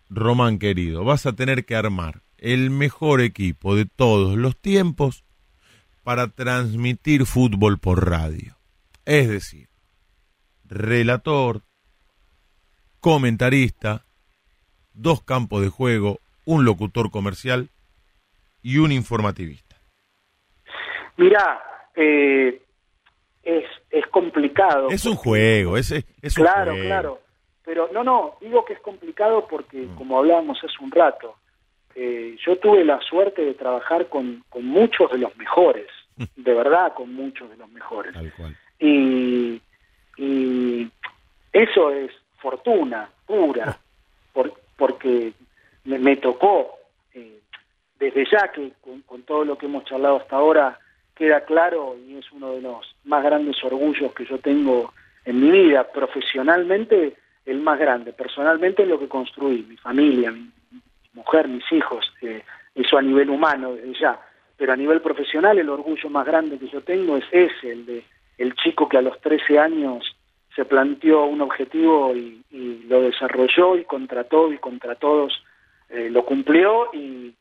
Román querido, vas a tener que armar el mejor equipo de todos los tiempos para transmitir fútbol por radio. Es decir, relator, comentarista, dos campos de juego, un locutor comercial y un informativista. Mirá, eh, es, es complicado. Es un juego, es, es claro, un juego. Claro, Pero no, no, digo que es complicado porque, Mm. como hablábamos hace un rato, eh, yo tuve la suerte de trabajar con, con muchos de los mejores, <laughs> de verdad con muchos de los mejores. Tal cual. Y, y eso es fortuna pura, por- porque me, me tocó, eh, desde ya que con, con todo lo que hemos charlado hasta ahora queda claro y es uno de los más grandes orgullos que yo tengo en mi vida, profesionalmente el más grande, personalmente lo que construí, mi familia, mi, mujer, mis hijos, eh, eso a nivel humano desde ya, pero a nivel profesional el orgullo más grande que yo tengo es ese, el de el chico que a los 13 años se planteó un objetivo y, lo desarrolló y contra todo y contra todos eh, lo cumplió y,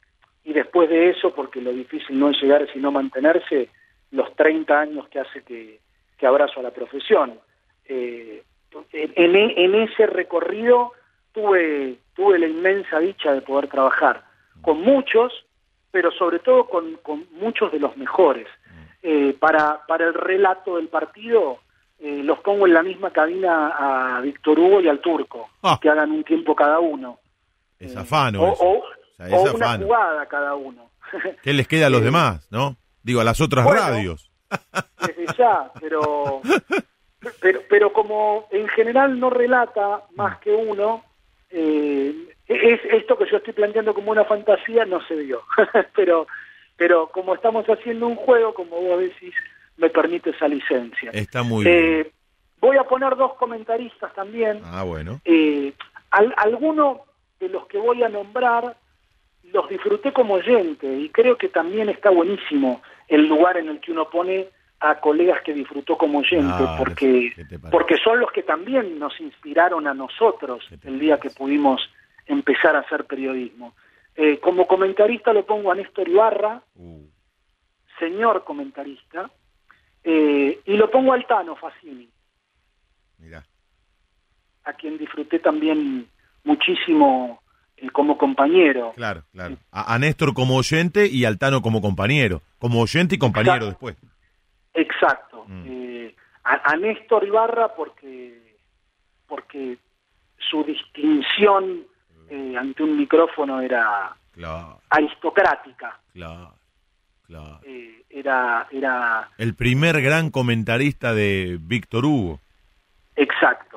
y después de eso, porque lo difícil no es llegar sino mantenerse, los 30 años que hace que, que abrazo a la profesión. Eh, en, en- en ese recorrido tuve, tuve la inmensa dicha de poder trabajar con muchos, pero sobre todo con, con muchos de los mejores. Eh, para, para el relato del partido, eh, los pongo en la misma cabina a Víctor Hugo y al Turco, Ah. que hagan un tiempo cada uno. Es afano. o- O sea, o una jugada cada uno. ¿Qué les queda a los <laughs> Eh, demás, no? Digo, a las otras bueno. radios. <laughs> desde ya, pero, pero, pero como en general no relata más que uno, eh, es esto que yo estoy planteando como una fantasía no se dio, <laughs> pero, pero como estamos haciendo un juego, como vos decís, me permite esa licencia. Está muy bien. Eh, voy a poner dos comentaristas también. Ah, bueno. Eh, al, alguno de los que voy a nombrar los disfruté como oyente y creo que también está buenísimo el lugar en el que uno pone a colegas que disfrutó como oyente Claro, porque porque son los que también nos inspiraron a nosotros ¿Qué te el día que pudimos empezar a hacer periodismo. Eh, como comentarista lo pongo a Néstor Ibarra, Uh, señor comentarista, eh, y lo pongo al Tano Facini. mirá. a quien disfruté también muchísimo como compañero. Claro, claro. A, a Néstor como oyente y al Tano como compañero. Como oyente y compañero Exacto. después. Exacto. Mm. Eh, a, a Néstor Ibarra porque porque su distinción eh, ante un micrófono era Claro, aristocrática. claro, claro. Eh, era era El primer gran comentarista de Víctor Hugo. Exacto.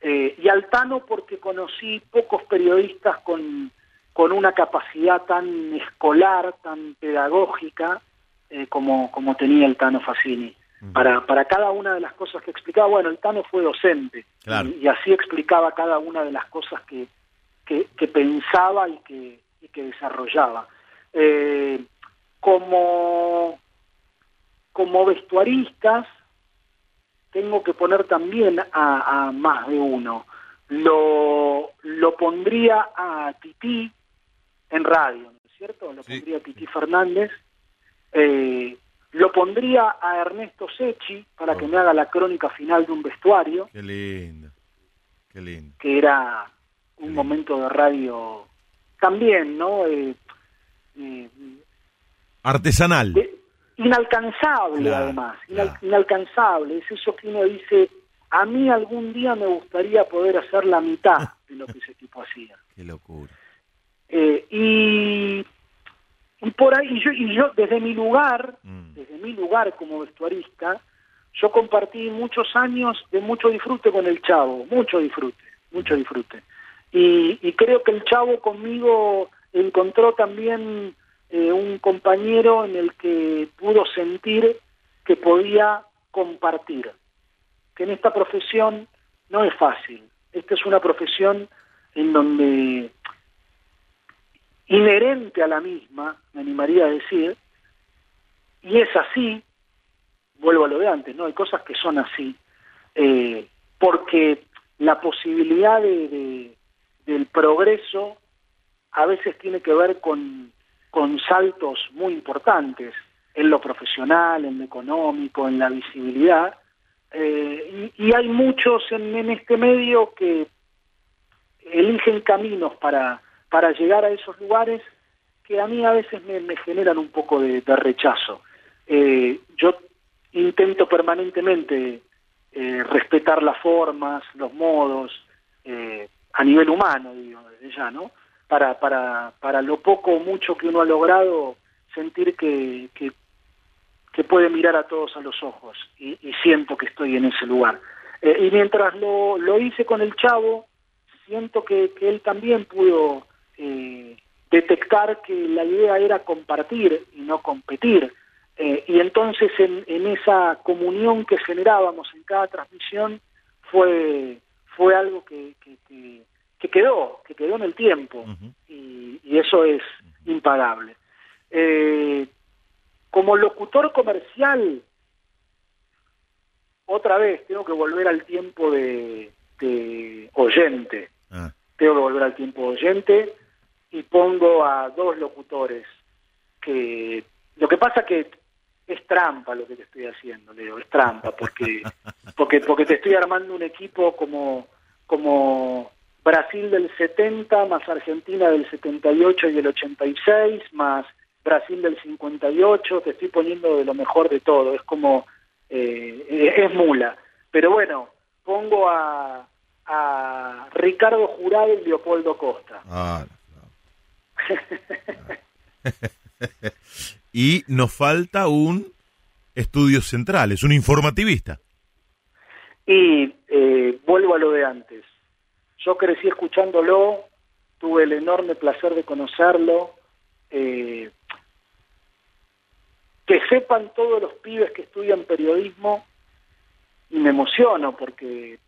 Eh, y Altano porque conocí pocos periodistas con, con una capacidad tan escolar, tan pedagógica eh, como, como tenía el Tano Facini. Para, para cada una de las cosas que explicaba, bueno, el Tano fue docente Claro. y, y así explicaba cada una de las cosas que, que, que pensaba y que, y que desarrollaba. Eh, como, como vestuaristas, tengo que poner también a, a más de uno. Lo, lo pondría a Tití en radio, ¿no es cierto? Lo Sí. pondría a Tití Fernández. Eh, lo pondría a Ernesto Sechi para que Oh. me haga la crónica final de un vestuario, Qué lindo. Qué lindo. que era un momento de radio también, ¿no? Eh, eh, Artesanal. de- inalcanzable Claro, además, claro. inalcanzable, es eso que uno dice, a mí algún día me gustaría poder hacer la mitad de lo que ese tipo hacía. <laughs> Qué locura. Eh, y, y por ahí, y yo, y yo desde mi lugar, Mm. desde mi lugar como vestuarista, yo compartí muchos años de mucho disfrute con el Chavo, mucho disfrute, mucho disfrute. Y, y creo que el Chavo conmigo encontró también eh, un compañero en el que pudo sentir que podía compartir, que en esta profesión no es fácil. Esta es una profesión en donde inherente a la misma, me animaría a decir, y es así, vuelvo a lo de antes, ¿no? Hay cosas que son así, eh, porque la posibilidad de, del progreso a veces tiene que ver con, con saltos muy importantes en lo profesional, en lo económico, en la visibilidad, eh, y, hay muchos en, este medio que eligen caminos para, para llegar a esos lugares que a mí a veces me, generan un poco de, rechazo. Eh, yo intento permanentemente eh, respetar las formas, los modos, a nivel humano, digo, desde ya, ¿no? Para, para, para lo poco o mucho que uno ha logrado, sentir que, que que puede mirar a todos a los ojos y, siento que estoy en ese lugar. Eh, y mientras lo, lo, hice con el chavo, siento que, él también pudo eh, detectar que la idea era compartir y no competir. Eh, y entonces en, en, esa comunión que generábamos en cada transmisión fue, fue algo que, que, quedó, que quedó en el tiempo. y, y, eso es impagable. Eh, como locutor comercial, otra vez tengo que volver al tiempo de, oyente. Ah. Tengo que volver al tiempo de oyente y pongo a dos locutores que lo que pasa que es trampa lo que te estoy haciendo, Leo, es trampa porque <laughs> porque porque te estoy armando un equipo como como Brasil del 70 más Argentina del 78 y el 86 más Brasil del 58, te estoy poniendo de lo mejor de todo, es como, eh, es mula. Pero bueno, pongo a, a Ricardo Jurado y Leopoldo Costa. Ah, <laughs> y nos falta un estudios centrales, un informativista. Y eh, vuelvo a lo de antes. Yo crecí escuchándolo, tuve el enorme placer de conocerlo, eh, que sepan todos los pibes que estudian periodismo y me emociono porque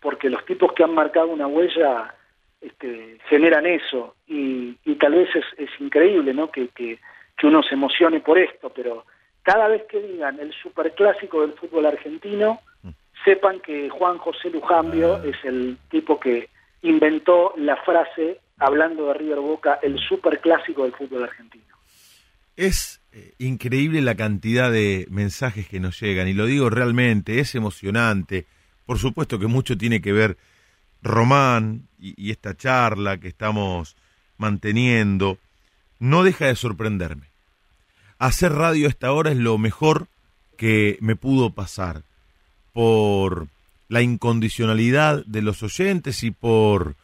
porque los tipos que han marcado una huella este, generan eso y, tal vez es, es increíble ¿no? Que, que, uno se emocione por esto pero cada vez que digan el superclásico del fútbol argentino sepan que Juan José Lujambio ah. es el tipo que inventó la frase hablando de River Boca el superclásico del fútbol argentino es eh, increíble la cantidad de mensajes que nos llegan, y lo digo realmente, es emocionante. Por supuesto que mucho tiene que ver Román y, esta charla que estamos manteniendo. No deja de sorprenderme. Hacer radio a esta hora es lo mejor que me pudo pasar por la incondicionalidad de los oyentes y por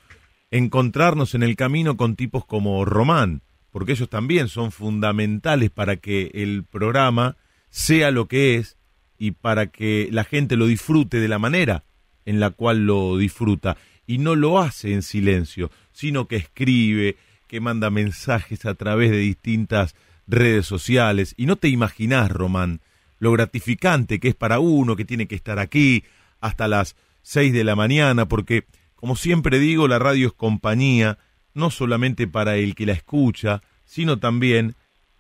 encontrarnos en el camino con tipos como Román porque ellos también son fundamentales para que el programa sea lo que es y para que la gente lo disfrute de la manera en la cual lo disfruta. Y no lo hace en silencio, sino que escribe, que manda mensajes a través de distintas redes sociales. Y no te imaginás, Román, lo gratificante que es para uno que tiene que estar aquí hasta las seis de la mañana, porque, como siempre digo, la radio es compañía, no solamente para el que la escucha, sino también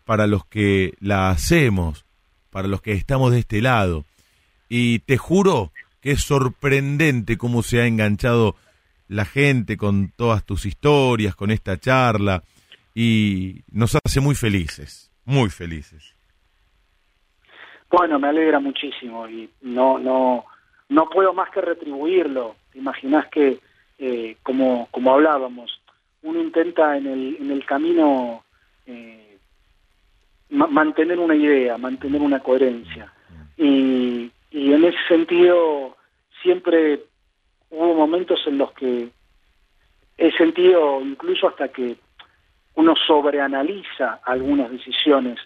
para los que la hacemos, para los que estamos de este lado. Y te juro que es sorprendente cómo se ha enganchado la gente con todas tus historias, con esta charla, y nos hace muy felices, muy felices. Bueno, me alegra muchísimo y no, no, no puedo más que retribuirlo. Te imaginas que, eh, como, como hablábamos, uno intenta en el, en el camino eh, mantener una idea, mantener una coherencia. Y, y en ese sentido siempre hubo momentos en los que he sentido incluso hasta que uno sobreanaliza algunas decisiones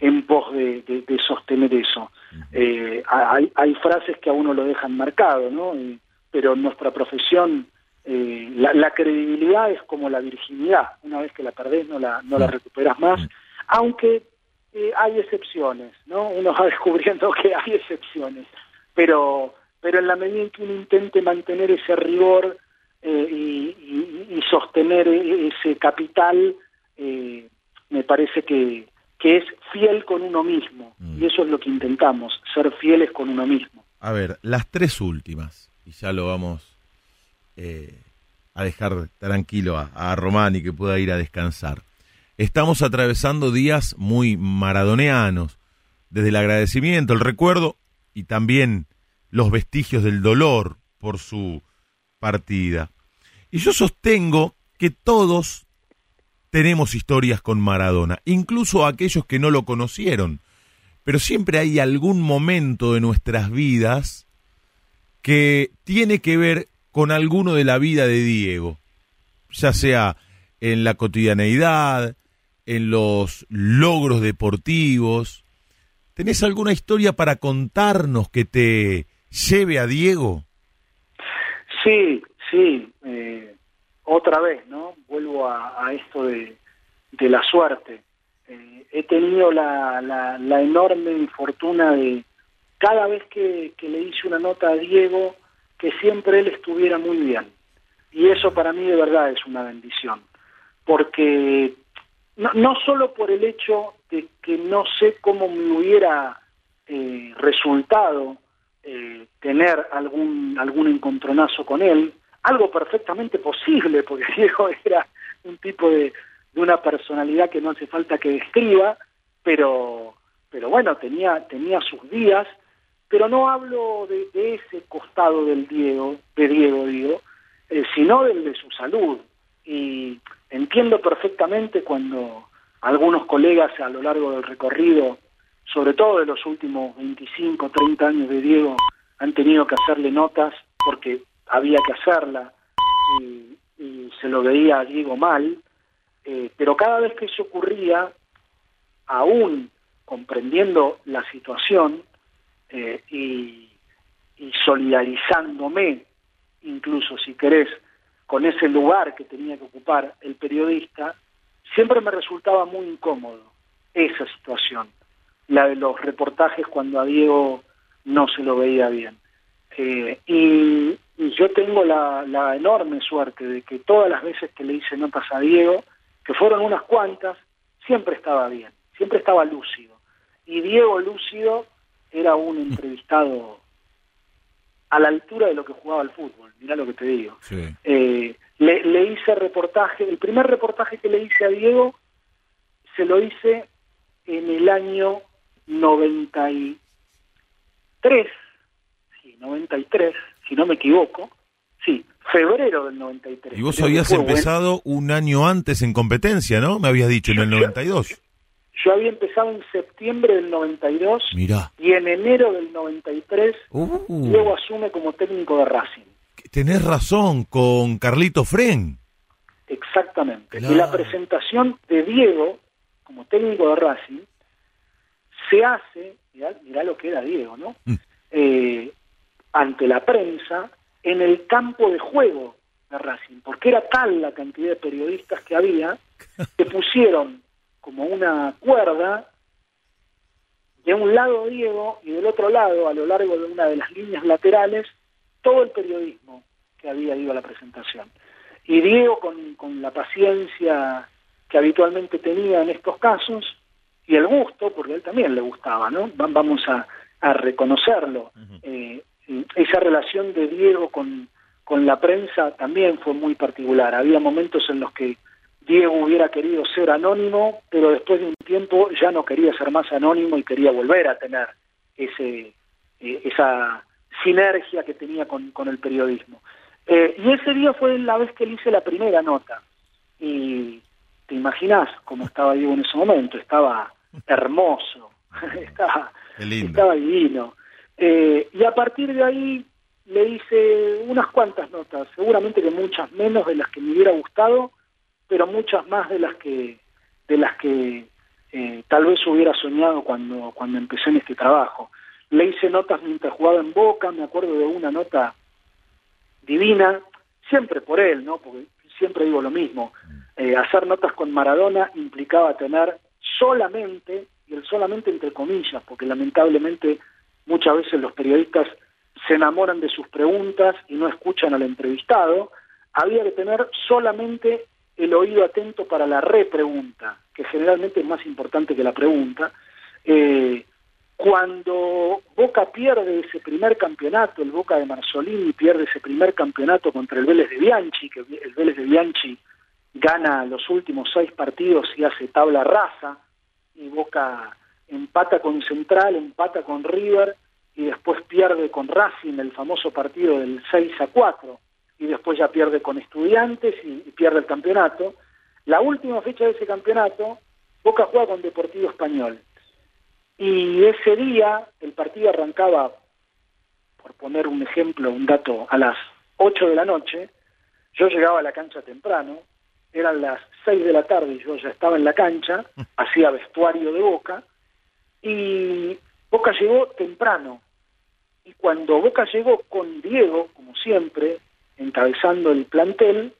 en pos de, sostener eso. Eh, hay, hay, frases que a uno lo dejan marcado, ¿no? pero en nuestra profesión eh, la, credibilidad es como la virginidad, una vez que la perdés no la, no la recuperas más, aunque eh, hay excepciones, ¿no? Uno va <laughs> descubriendo que hay excepciones, pero, pero en la medida en que uno intente mantener ese rigor eh, y, sostener ese capital, eh, me parece que, que es fiel con uno mismo. Mm. Y eso es lo que intentamos, ser fieles con uno mismo. A ver, las tres últimas, y ya lo vamos eh, a dejar tranquilo a, a Román y que pueda ir a descansar. Estamos atravesando días muy maradoneanos, desde el agradecimiento, el recuerdo y también los vestigios del dolor por su partida. Y yo sostengo que todos tenemos historias con Maradona, incluso aquellos que no lo conocieron, pero siempre hay algún momento de nuestras vidas que tiene que ver con alguno de la vida de Diego, ya sea en la cotidianeidad, en los logros deportivos. ¿Tenés alguna historia para contarnos que te lleve a Diego? Sí, sí, eh, otra vez, ¿no? Vuelvo a, esto de, la suerte. Eh, he tenido la, la, la, enorme fortuna de, cada vez que, que, le hice una nota a Diego, que siempre él estuviera muy bien. Y eso para mí de verdad es una bendición, porque no, no solo por el hecho de que no sé cómo me hubiera eh, resultado eh, tener algún algún encontronazo con él, algo perfectamente posible, porque <laughs> Diego era un tipo de, de una personalidad que no hace falta que describa, pero pero bueno, tenía tenía sus días, pero no hablo de, ese costado del Diego, de Diego digo, eh, sino del de su salud. Y entiendo perfectamente cuando algunos colegas a lo largo del recorrido, sobre todo de los últimos 25, 30 años de Diego, han tenido que hacerle notas porque había que hacerla y, se lo veía a Diego mal, eh, pero cada vez que eso ocurría, aún comprendiendo la situación eh, y, y solidarizándome, incluso si querés, con ese lugar que tenía que ocupar el periodista, siempre me resultaba muy incómodo esa situación, la de los reportajes cuando a Diego no se lo veía bien. Eh, y, y, yo tengo la, la, enorme suerte de que todas las veces que le hice notas a Diego, que fueron unas cuantas, siempre estaba bien, siempre estaba lúcido. Y Diego lúcido era un <laughs> entrevistado a la altura de lo que jugaba al fútbol, mira lo que te digo. Sí. Eh, le, le, hice reportaje, el primer reportaje que le hice a Diego se lo hice en el año 93, sí, 93, si no me equivoco, sí, febrero del 93. Y vos habías empezado bueno. un año antes en competencia, ¿no? Me habías dicho, en el 92. Yo, yo había empezado en septiembre del 92 Mirá. y en enero del 93 uh. Diego asume como técnico de Racing. Tenés razón, con Carlito Fren. Exactamente. Claro. Y la presentación de Diego como técnico de Racing se hace, mirá, mirá lo que era Diego, ¿no? Mm. Eh, ante la prensa en el campo de juego de Racing, porque era tal la cantidad de periodistas que había que pusieron como una cuerda de un lado Diego y del otro lado, a lo largo de una de las líneas laterales, todo el periodismo que había ido a la presentación. Y Diego, con, con la paciencia que habitualmente tenía en estos casos, y el gusto, porque a él también le gustaba, ¿no? Vamos a, a reconocerlo. Eh, esa relación de Diego con, con la prensa también fue muy particular. Había momentos en los que Diego hubiera querido ser anónimo, pero después de un tiempo ya no quería ser más anónimo y quería volver a tener ese eh, esa sinergia que tenía con, con el periodismo. Eh, y ese día fue la vez que le hice la primera nota. Y te imaginas cómo estaba Diego en ese momento. Estaba hermoso, <laughs> estaba, estaba divino. Eh, y a partir de ahí le hice unas cuantas notas, seguramente que muchas menos de las que me hubiera gustado, pero muchas más de las que de las que eh, tal vez hubiera soñado cuando cuando empecé en este trabajo. Le hice notas mientras jugaba en Boca, me acuerdo de una nota divina, siempre por él, ¿no? Porque siempre digo lo mismo. Eh, hacer notas con Maradona implicaba tener solamente, y el solamente entre comillas, porque lamentablemente muchas veces los periodistas se enamoran de sus preguntas y no escuchan al entrevistado, había que tener solamente el oído atento para la repregunta, que generalmente es más importante que la pregunta. Eh, cuando Boca pierde ese primer campeonato, el Boca de Marzolini pierde ese primer campeonato contra el Vélez de Bianchi, que el Vélez de Bianchi gana los últimos seis partidos y hace tabla rasa, y Boca empata con Central, empata con River, y después pierde con Racing el famoso partido del 6 a 4, y después ya pierde con Estudiantes y, y pierde el campeonato. La última fecha de ese campeonato, Boca juega con Deportivo Español y ese día el partido arrancaba, por poner un ejemplo, un dato, a las 8 de la noche, yo llegaba a la cancha temprano, eran las 6 de la tarde y yo ya estaba en la cancha, <laughs> hacía vestuario de Boca, y Boca llegó temprano. Y cuando Boca llegó con Diego, como siempre, encabezando el plantel,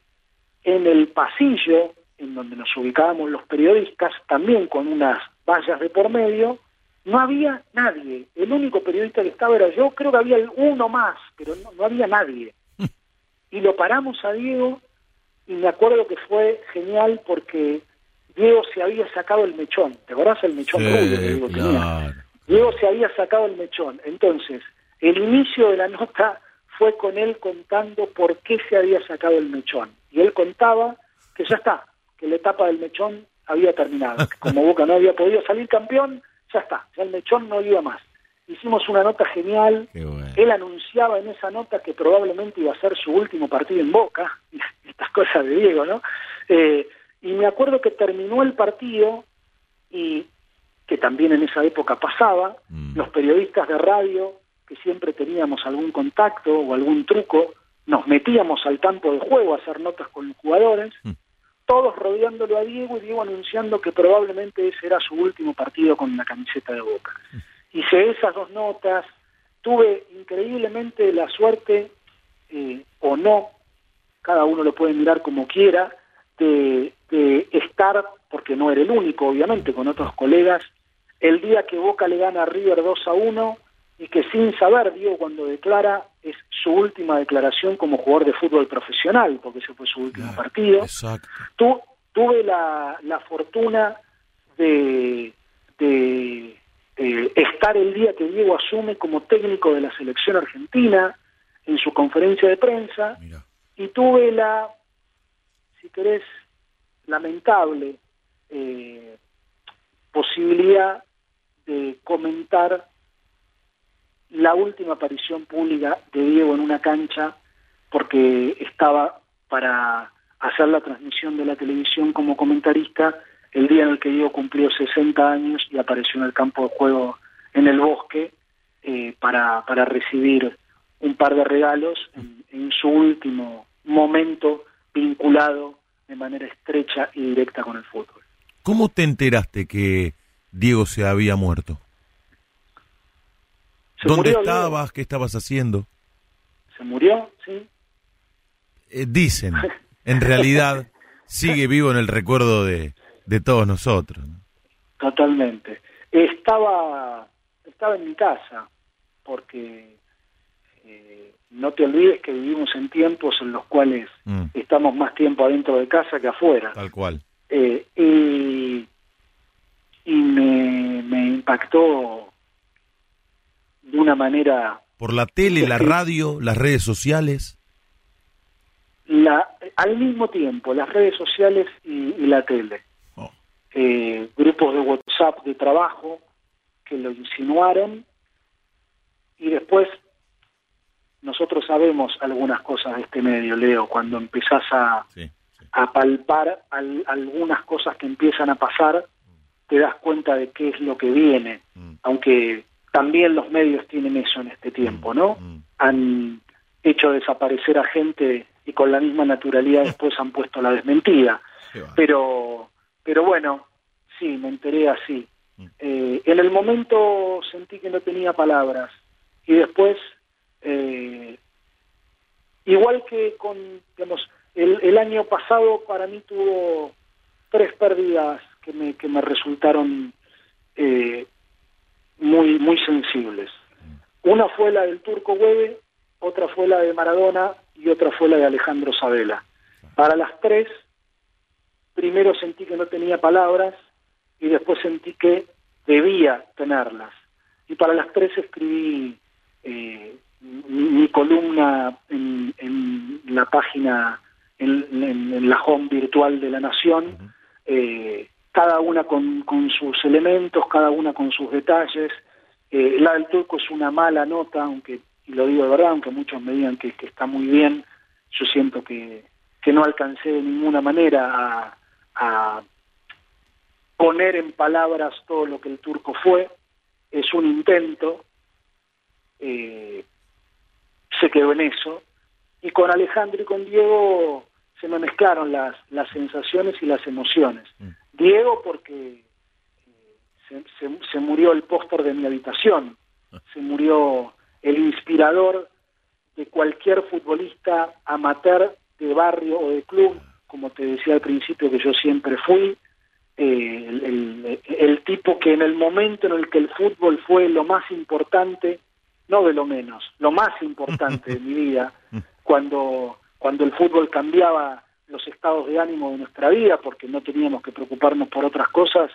en el pasillo en donde nos ubicábamos los periodistas, también con unas vallas de por medio, no había nadie. El único periodista que estaba era yo, creo que había uno más, pero no, había nadie. <laughs> Y lo paramos a Diego y me acuerdo que fue genial porque Diego se había sacado el mechón. ¿Te acordás el mechón rubio que Diego tenía? Diego se había sacado el mechón. Entonces, el inicio de la nota fue con él contando por qué se había sacado el mechón. Y él contaba que ya está, que la etapa del mechón había terminado. como Boca no había podido salir campeón, ya está, ya el mechón no iba más. Hicimos una nota genial, él anunciaba en esa nota que probablemente iba a ser su último partido en Boca, <laughs> estas cosas de Diego, ¿no? Eh, y me acuerdo que terminó el partido y que también en esa época pasaba, mm. los periodistas de radio, que siempre teníamos algún contacto o algún truco, nos metíamos al campo de juego a hacer notas con los jugadores, mm todos rodeándolo a Diego y Diego anunciando que probablemente ese era su último partido con la camiseta de Boca. Hice esas dos notas, tuve increíblemente la suerte, eh, o no, cada uno lo puede mirar como quiera, de, de estar, porque no era el único, obviamente, con otros colegas, el día que Boca le gana a River 2 a 1 y que sin saber, Diego cuando declara, es su última declaración como jugador de fútbol profesional, porque ese fue su último partido. tuve la, la fortuna de, de, estar el día que Diego asume como técnico de la selección argentina en su conferencia de prensa y tuve la, si querés, lamentable eh, posibilidad de comentar la última aparición pública de Diego en una cancha porque estaba para hacer la transmisión de la televisión como comentarista el día en el que Diego cumplió 60 años y apareció en el campo de juego en el bosque eh, para, para recibir un par de regalos en, en su último momento vinculado de manera estrecha y directa con el fútbol. ¿Cómo te enteraste que Diego se había muerto? ¿Dónde estabas? ¿Qué estabas haciendo? Se murió, sí. Eh, dicen, en realidad <laughs> sigue vivo en el recuerdo de, de todos nosotros. Totalmente. Estaba, estaba en mi casa, porque eh, no te olvides que vivimos en tiempos en los cuales mm. estamos más tiempo adentro de casa que afuera. Tal cual. Eh, y, y me, me impactó de una manera... ¿Por la tele, la radio, las redes sociales? La, al mismo tiempo, las redes sociales y, la tele. Oh. Eh, grupos de WhatsApp de trabajo que lo insinuaron y después nosotros sabemos algunas cosas de este medio, Leo, cuando empezás a, a palpar algunas cosas que empiezan a pasar, te das cuenta de qué es lo que viene, mm. aunque también los medios tienen eso en este tiempo, ¿no? Mm, mm. Han hecho desaparecer a gente y con la misma naturalidad <laughs> después han puesto la desmentida. Pero, pero bueno, sí, me enteré así. Mm. Eh, en el momento sentí que no tenía palabras y después, eh, igual que con, digamos, el, el, año pasado para mí tuvo tres pérdidas que me, que me resultaron eh, muy, muy sensibles. Una fue la del Turco Hueve, otra fue la de Maradona y otra fue la de Alejandro Sabela. Para las tres primero sentí que no tenía palabras y después sentí que debía tenerlas. Y para las tres escribí eh, mi, columna en, la página, en, la home virtual de la Nación, eh, cada una con, sus elementos, cada una con sus detalles. Eh, la del turco es una mala nota, aunque, y lo digo de verdad, aunque muchos me digan que, está muy bien, yo siento que, que no alcancé de ninguna manera a poner en palabras todo lo que el turco fue, es un intento, eh, se quedó en eso, y con Alejandro y con Diego se me mezclaron las, las sensaciones y las emociones. Mm. Diego porque eh, se, murió el póster de mi habitación, ah. se murió el inspirador de cualquier futbolista amateur de barrio o de club, como te decía al principio que yo siempre fui, eh, el, tipo que en el momento en el que el fútbol fue lo más importante, no de lo menos, lo más importante de mi vida, <laughs> cuando, cuando el fútbol cambiaba los estados de ánimo de nuestra vida, porque no teníamos que preocuparnos por otras cosas,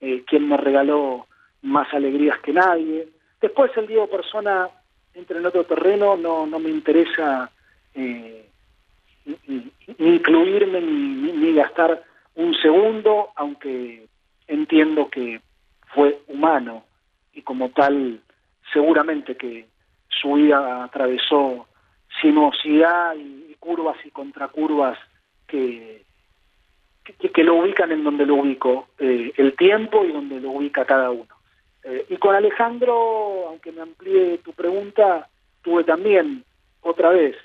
eh, quien me regaló más alegrías que nadie. Después el Diego Persona entra en otro terreno, no, no me interesa eh, incluirme ni, ni gastar un segundo, aunque entiendo que fue humano y como tal seguramente que su vida atravesó sinuosidad y, curvas y contracurvas que, que, lo ubican en donde lo ubico, eh, el tiempo y donde lo ubica cada uno. Eh, y con Alejandro, aunque me amplíe tu pregunta, tuve también otra vez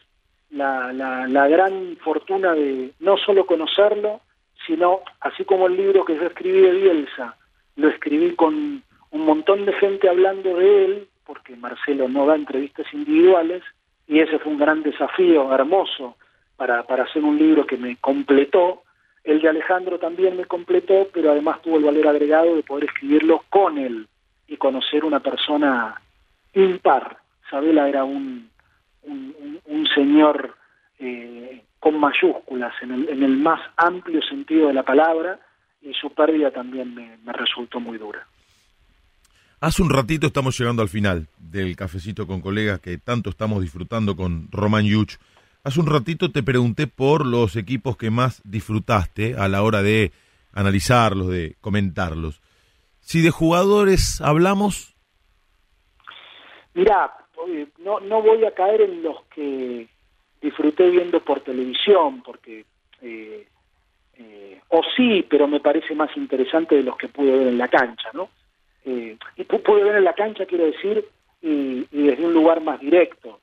la, la, la gran fortuna de no solo conocerlo, sino así como el libro que yo escribí de Bielsa, lo escribí con un montón de gente hablando de él, porque Marcelo no da entrevistas individuales, y ese fue un gran desafío hermoso para, para hacer un libro que me completó. El de Alejandro también me completó, pero además tuvo el valor agregado de poder escribirlo con él y conocer una persona impar. Sabela era un, un, señor eh, con mayúsculas, en el, en el más amplio sentido de la palabra, y su pérdida también me, resultó muy dura. Hace un ratito estamos llegando al final del cafecito con colegas que tanto estamos disfrutando con Román Yuch. Hace un ratito te pregunté por los equipos que más disfrutaste a la hora de analizarlos, de comentarlos. Si de jugadores hablamos. Mira, no, no voy a caer en los que disfruté viendo por televisión, porque, eh, eh, o sí, pero me parece más interesante de los que pude ver en la cancha, ¿no? Eh, y pude ver en la cancha, quiero decir, y, desde un lugar más directo,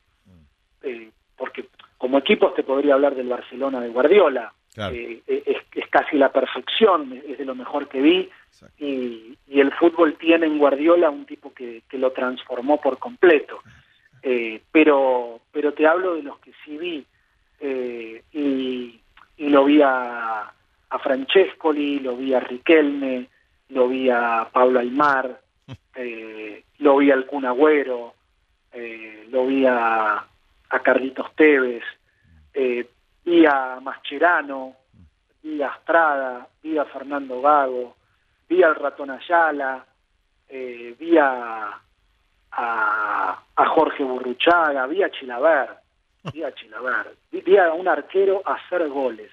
porque como equipos te podría hablar del Barcelona de Guardiola, es, casi la perfección, es de lo mejor que vi, y, el fútbol tiene en Guardiola un tipo que, que lo transformó por completo. Eh, pero, pero te hablo de los que sí vi eh, y, lo vi a, a, Francescoli, lo vi a Riquelme, lo vi a Pablo Aymar, <laughs> eh, lo vi al Kun Agüero, lo vi a, a Carlitos Tevez, vi a Mascherano, vi a Estrada, vi a Fernando Gago, vi al Ratón Ayala, vi a a, a Jorge Burruchaga, vi a Chilaver, vi a Chilaver, vi, a un arquero hacer goles.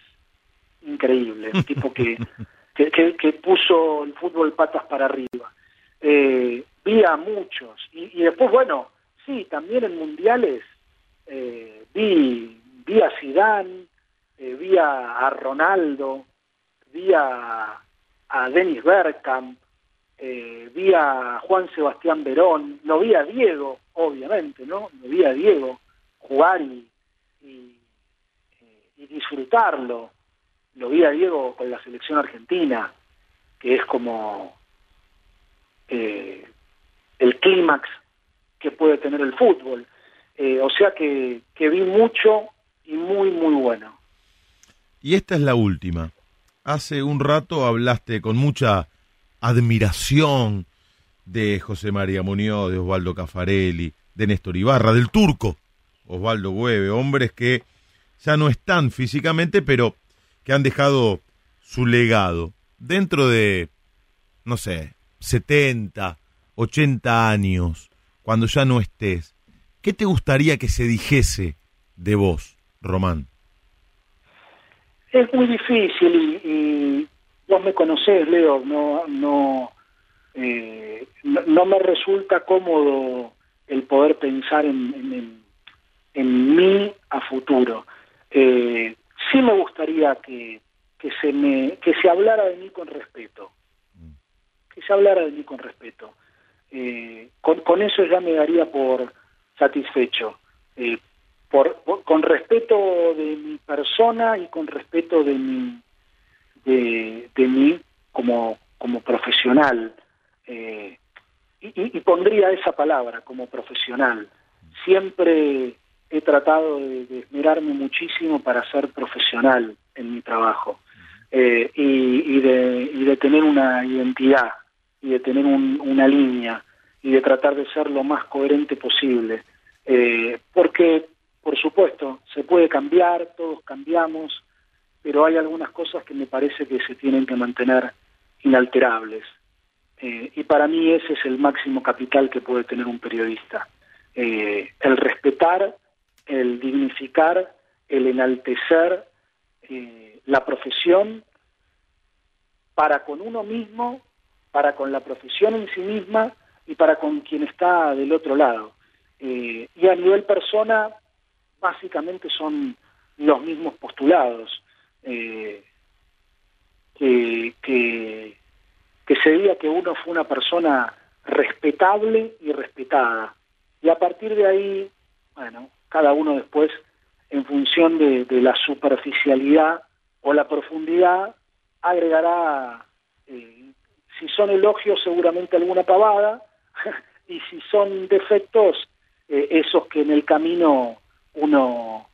Increíble, un tipo que, <laughs> que, puso el fútbol patas para arriba. Eh, vi a muchos. Y, después, bueno, sí, también en mundiales eh, vi, vi a Zidane, eh, vi a, Ronaldo, vi a, a Dennis Bergkamp, eh, vi a Juan Sebastián Verón, lo vi a Diego, obviamente, ¿no? Lo vi a Diego jugar y, y, disfrutarlo. Lo vi a Diego con la selección argentina, que es como eh, el clímax que puede tener el fútbol. Eh, o sea que, que vi mucho y muy, muy bueno. Y esta es la última. Hace un rato hablaste con mucha admiración de José María Muñoz, de Osvaldo Cafarelli, de Néstor Ibarra, del turco Osvaldo Hueve, hombres que ya no están físicamente, pero que han dejado su legado dentro de, no sé, 70, 80 años, cuando ya no estés, ¿qué te gustaría que se dijese de vos, Román? Es muy difícil y, vos me conocés, Leo, no, no, eh, no, me resulta cómodo el poder pensar en, en, mí a futuro. Eh, sí me gustaría que, que se me que se hablara de mí con respeto. Que se hablara de mí con respeto. Eh, con, eso ya me daría por satisfecho. Eh, por, con respeto de mi persona y con respeto de mi de, de mí como como profesional. Eh, y, y, pondría esa palabra como profesional. Siempre he tratado de, de esmerarme muchísimo para ser profesional en mi trabajo eh, y, de, y de tener una identidad y de tener una línea y de tratar de ser lo más coherente posible. Eh, porque, por supuesto, se puede cambiar, todos cambiamos, pero hay algunas cosas que me parece que se tienen que mantener inalterables. Eh, y para mí ese es el máximo capital que puede tener un periodista. el respetar, el dignificar, el enaltecer la profesión para con uno mismo, para con la profesión en sí misma y para con quien está del otro lado. Eh, y a nivel persona, básicamente son los mismos postulados. Eh, que, que, que se diga que uno fue una persona respetable y respetada. Y a partir de ahí, bueno, cada uno después, en función de, la superficialidad o la profundidad agregará, eh, si son elogios, seguramente alguna pavada, <laughs> y si son defectos, eh, esos que en el camino uno,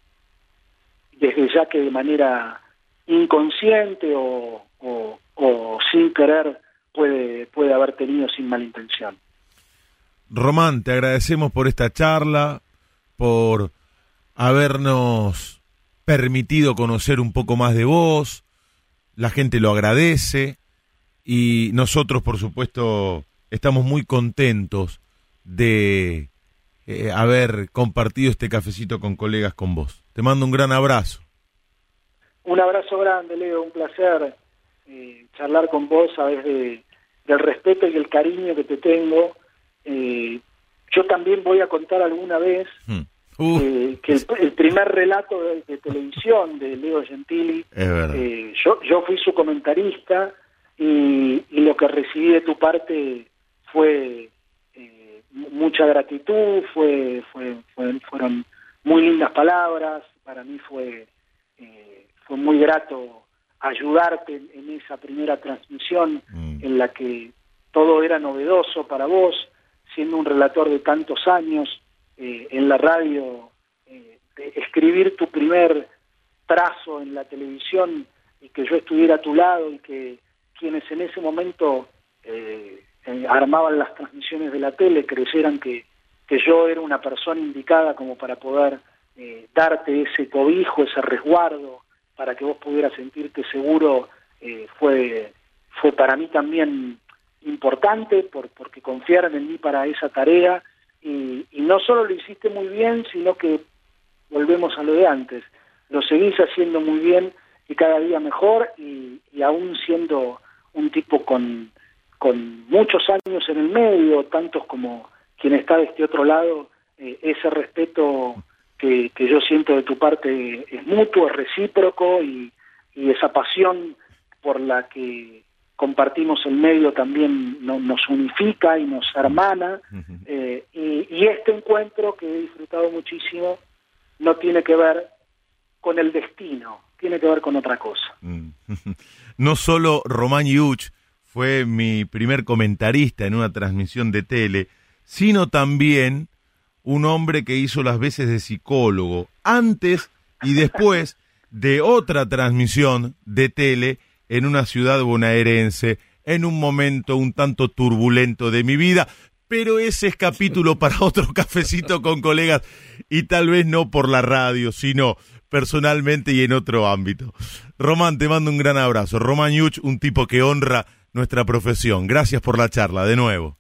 desde ya que de manera inconsciente o, o, sin querer, puede, puede haber tenido sin mala intención. Román, te agradecemos por esta charla, por habernos permitido conocer un poco más de vos, la gente lo agradece y nosotros, por supuesto, estamos muy contentos de eh, haber compartido este cafecito con colegas con vos. Te mando un gran abrazo. Un abrazo grande, Leo, un placer eh, charlar con vos, sabes de, del respeto y el cariño que te tengo. Eh, yo también voy a contar alguna vez hmm. Eh, que el, primer relato de, televisión de Leo Gentili, eh, yo, yo fui su comentarista y, lo que recibí de tu parte fue eh, mucha gratitud, fue, fue, fueron muy lindas palabras, para mí fue, fue muy grato ayudarte en, esa primera transmisión mm. en la que todo era novedoso para vos, siendo un relator de tantos años, eh, en la radio, eh, escribir tu primer trazo en la televisión y que yo estuviera a tu lado y que quienes en ese momento eh, armaban las transmisiones de la tele creyeran que, que yo era una persona indicada como para poder darte ese cobijo, ese resguardo, para que vos pudieras sentirte seguro, fue, fue para mí también importante por, porque confiaron en mí para esa tarea y, no solo lo hiciste muy bien, sino que volvemos a lo de antes, lo seguís haciendo muy bien y cada día mejor y, aún siendo un tipo con, con muchos años en el medio, tantos como quien está de este otro lado, eh, ese respeto que, que, yo siento de tu parte es mutuo, es recíproco y, y esa pasión por la que compartimos el medio también nos unifica y nos hermana eh, y, este encuentro que he disfrutado muchísimo no tiene que ver con el destino, tiene que ver con otra cosa. Mm. <laughs> No solo Román Yuch fue mi primer comentarista en una transmisión de tele, sino también un hombre que hizo las veces de psicólogo antes y después de otra transmisión de tele en una ciudad bonaerense, en un momento un tanto turbulento de mi vida, pero ese es capítulo para <laughs> otro cafecito con colegas y tal vez no por la radio, sino personalmente y en otro ámbito. Román, te mando un gran abrazo. Román Yuch, un tipo que honra nuestra profesión. Gracias por la charla, de nuevo.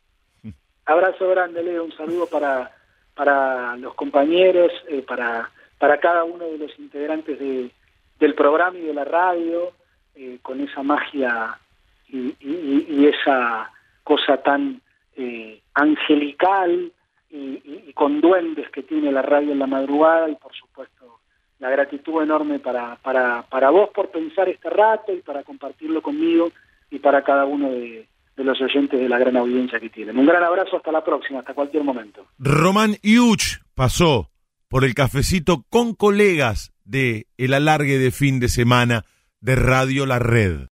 Abrazo grande, Leo. Un saludo para, para los compañeros, eh, para, para cada uno de los integrantes de, del programa y de la radio, eh, con esa magia y, y, esa cosa tan eh, angelical y, con duendes que tiene la radio en la madrugada y por supuesto la gratitud enorme para, para, para vos por pensar este rato y para compartirlo conmigo y para cada uno de, los oyentes de la gran audiencia que tienen. Un gran abrazo, hasta la próxima, hasta cualquier momento. Román Iuch pasó por el cafecito con colegas de el alargue de fin de semana de Radio La Red.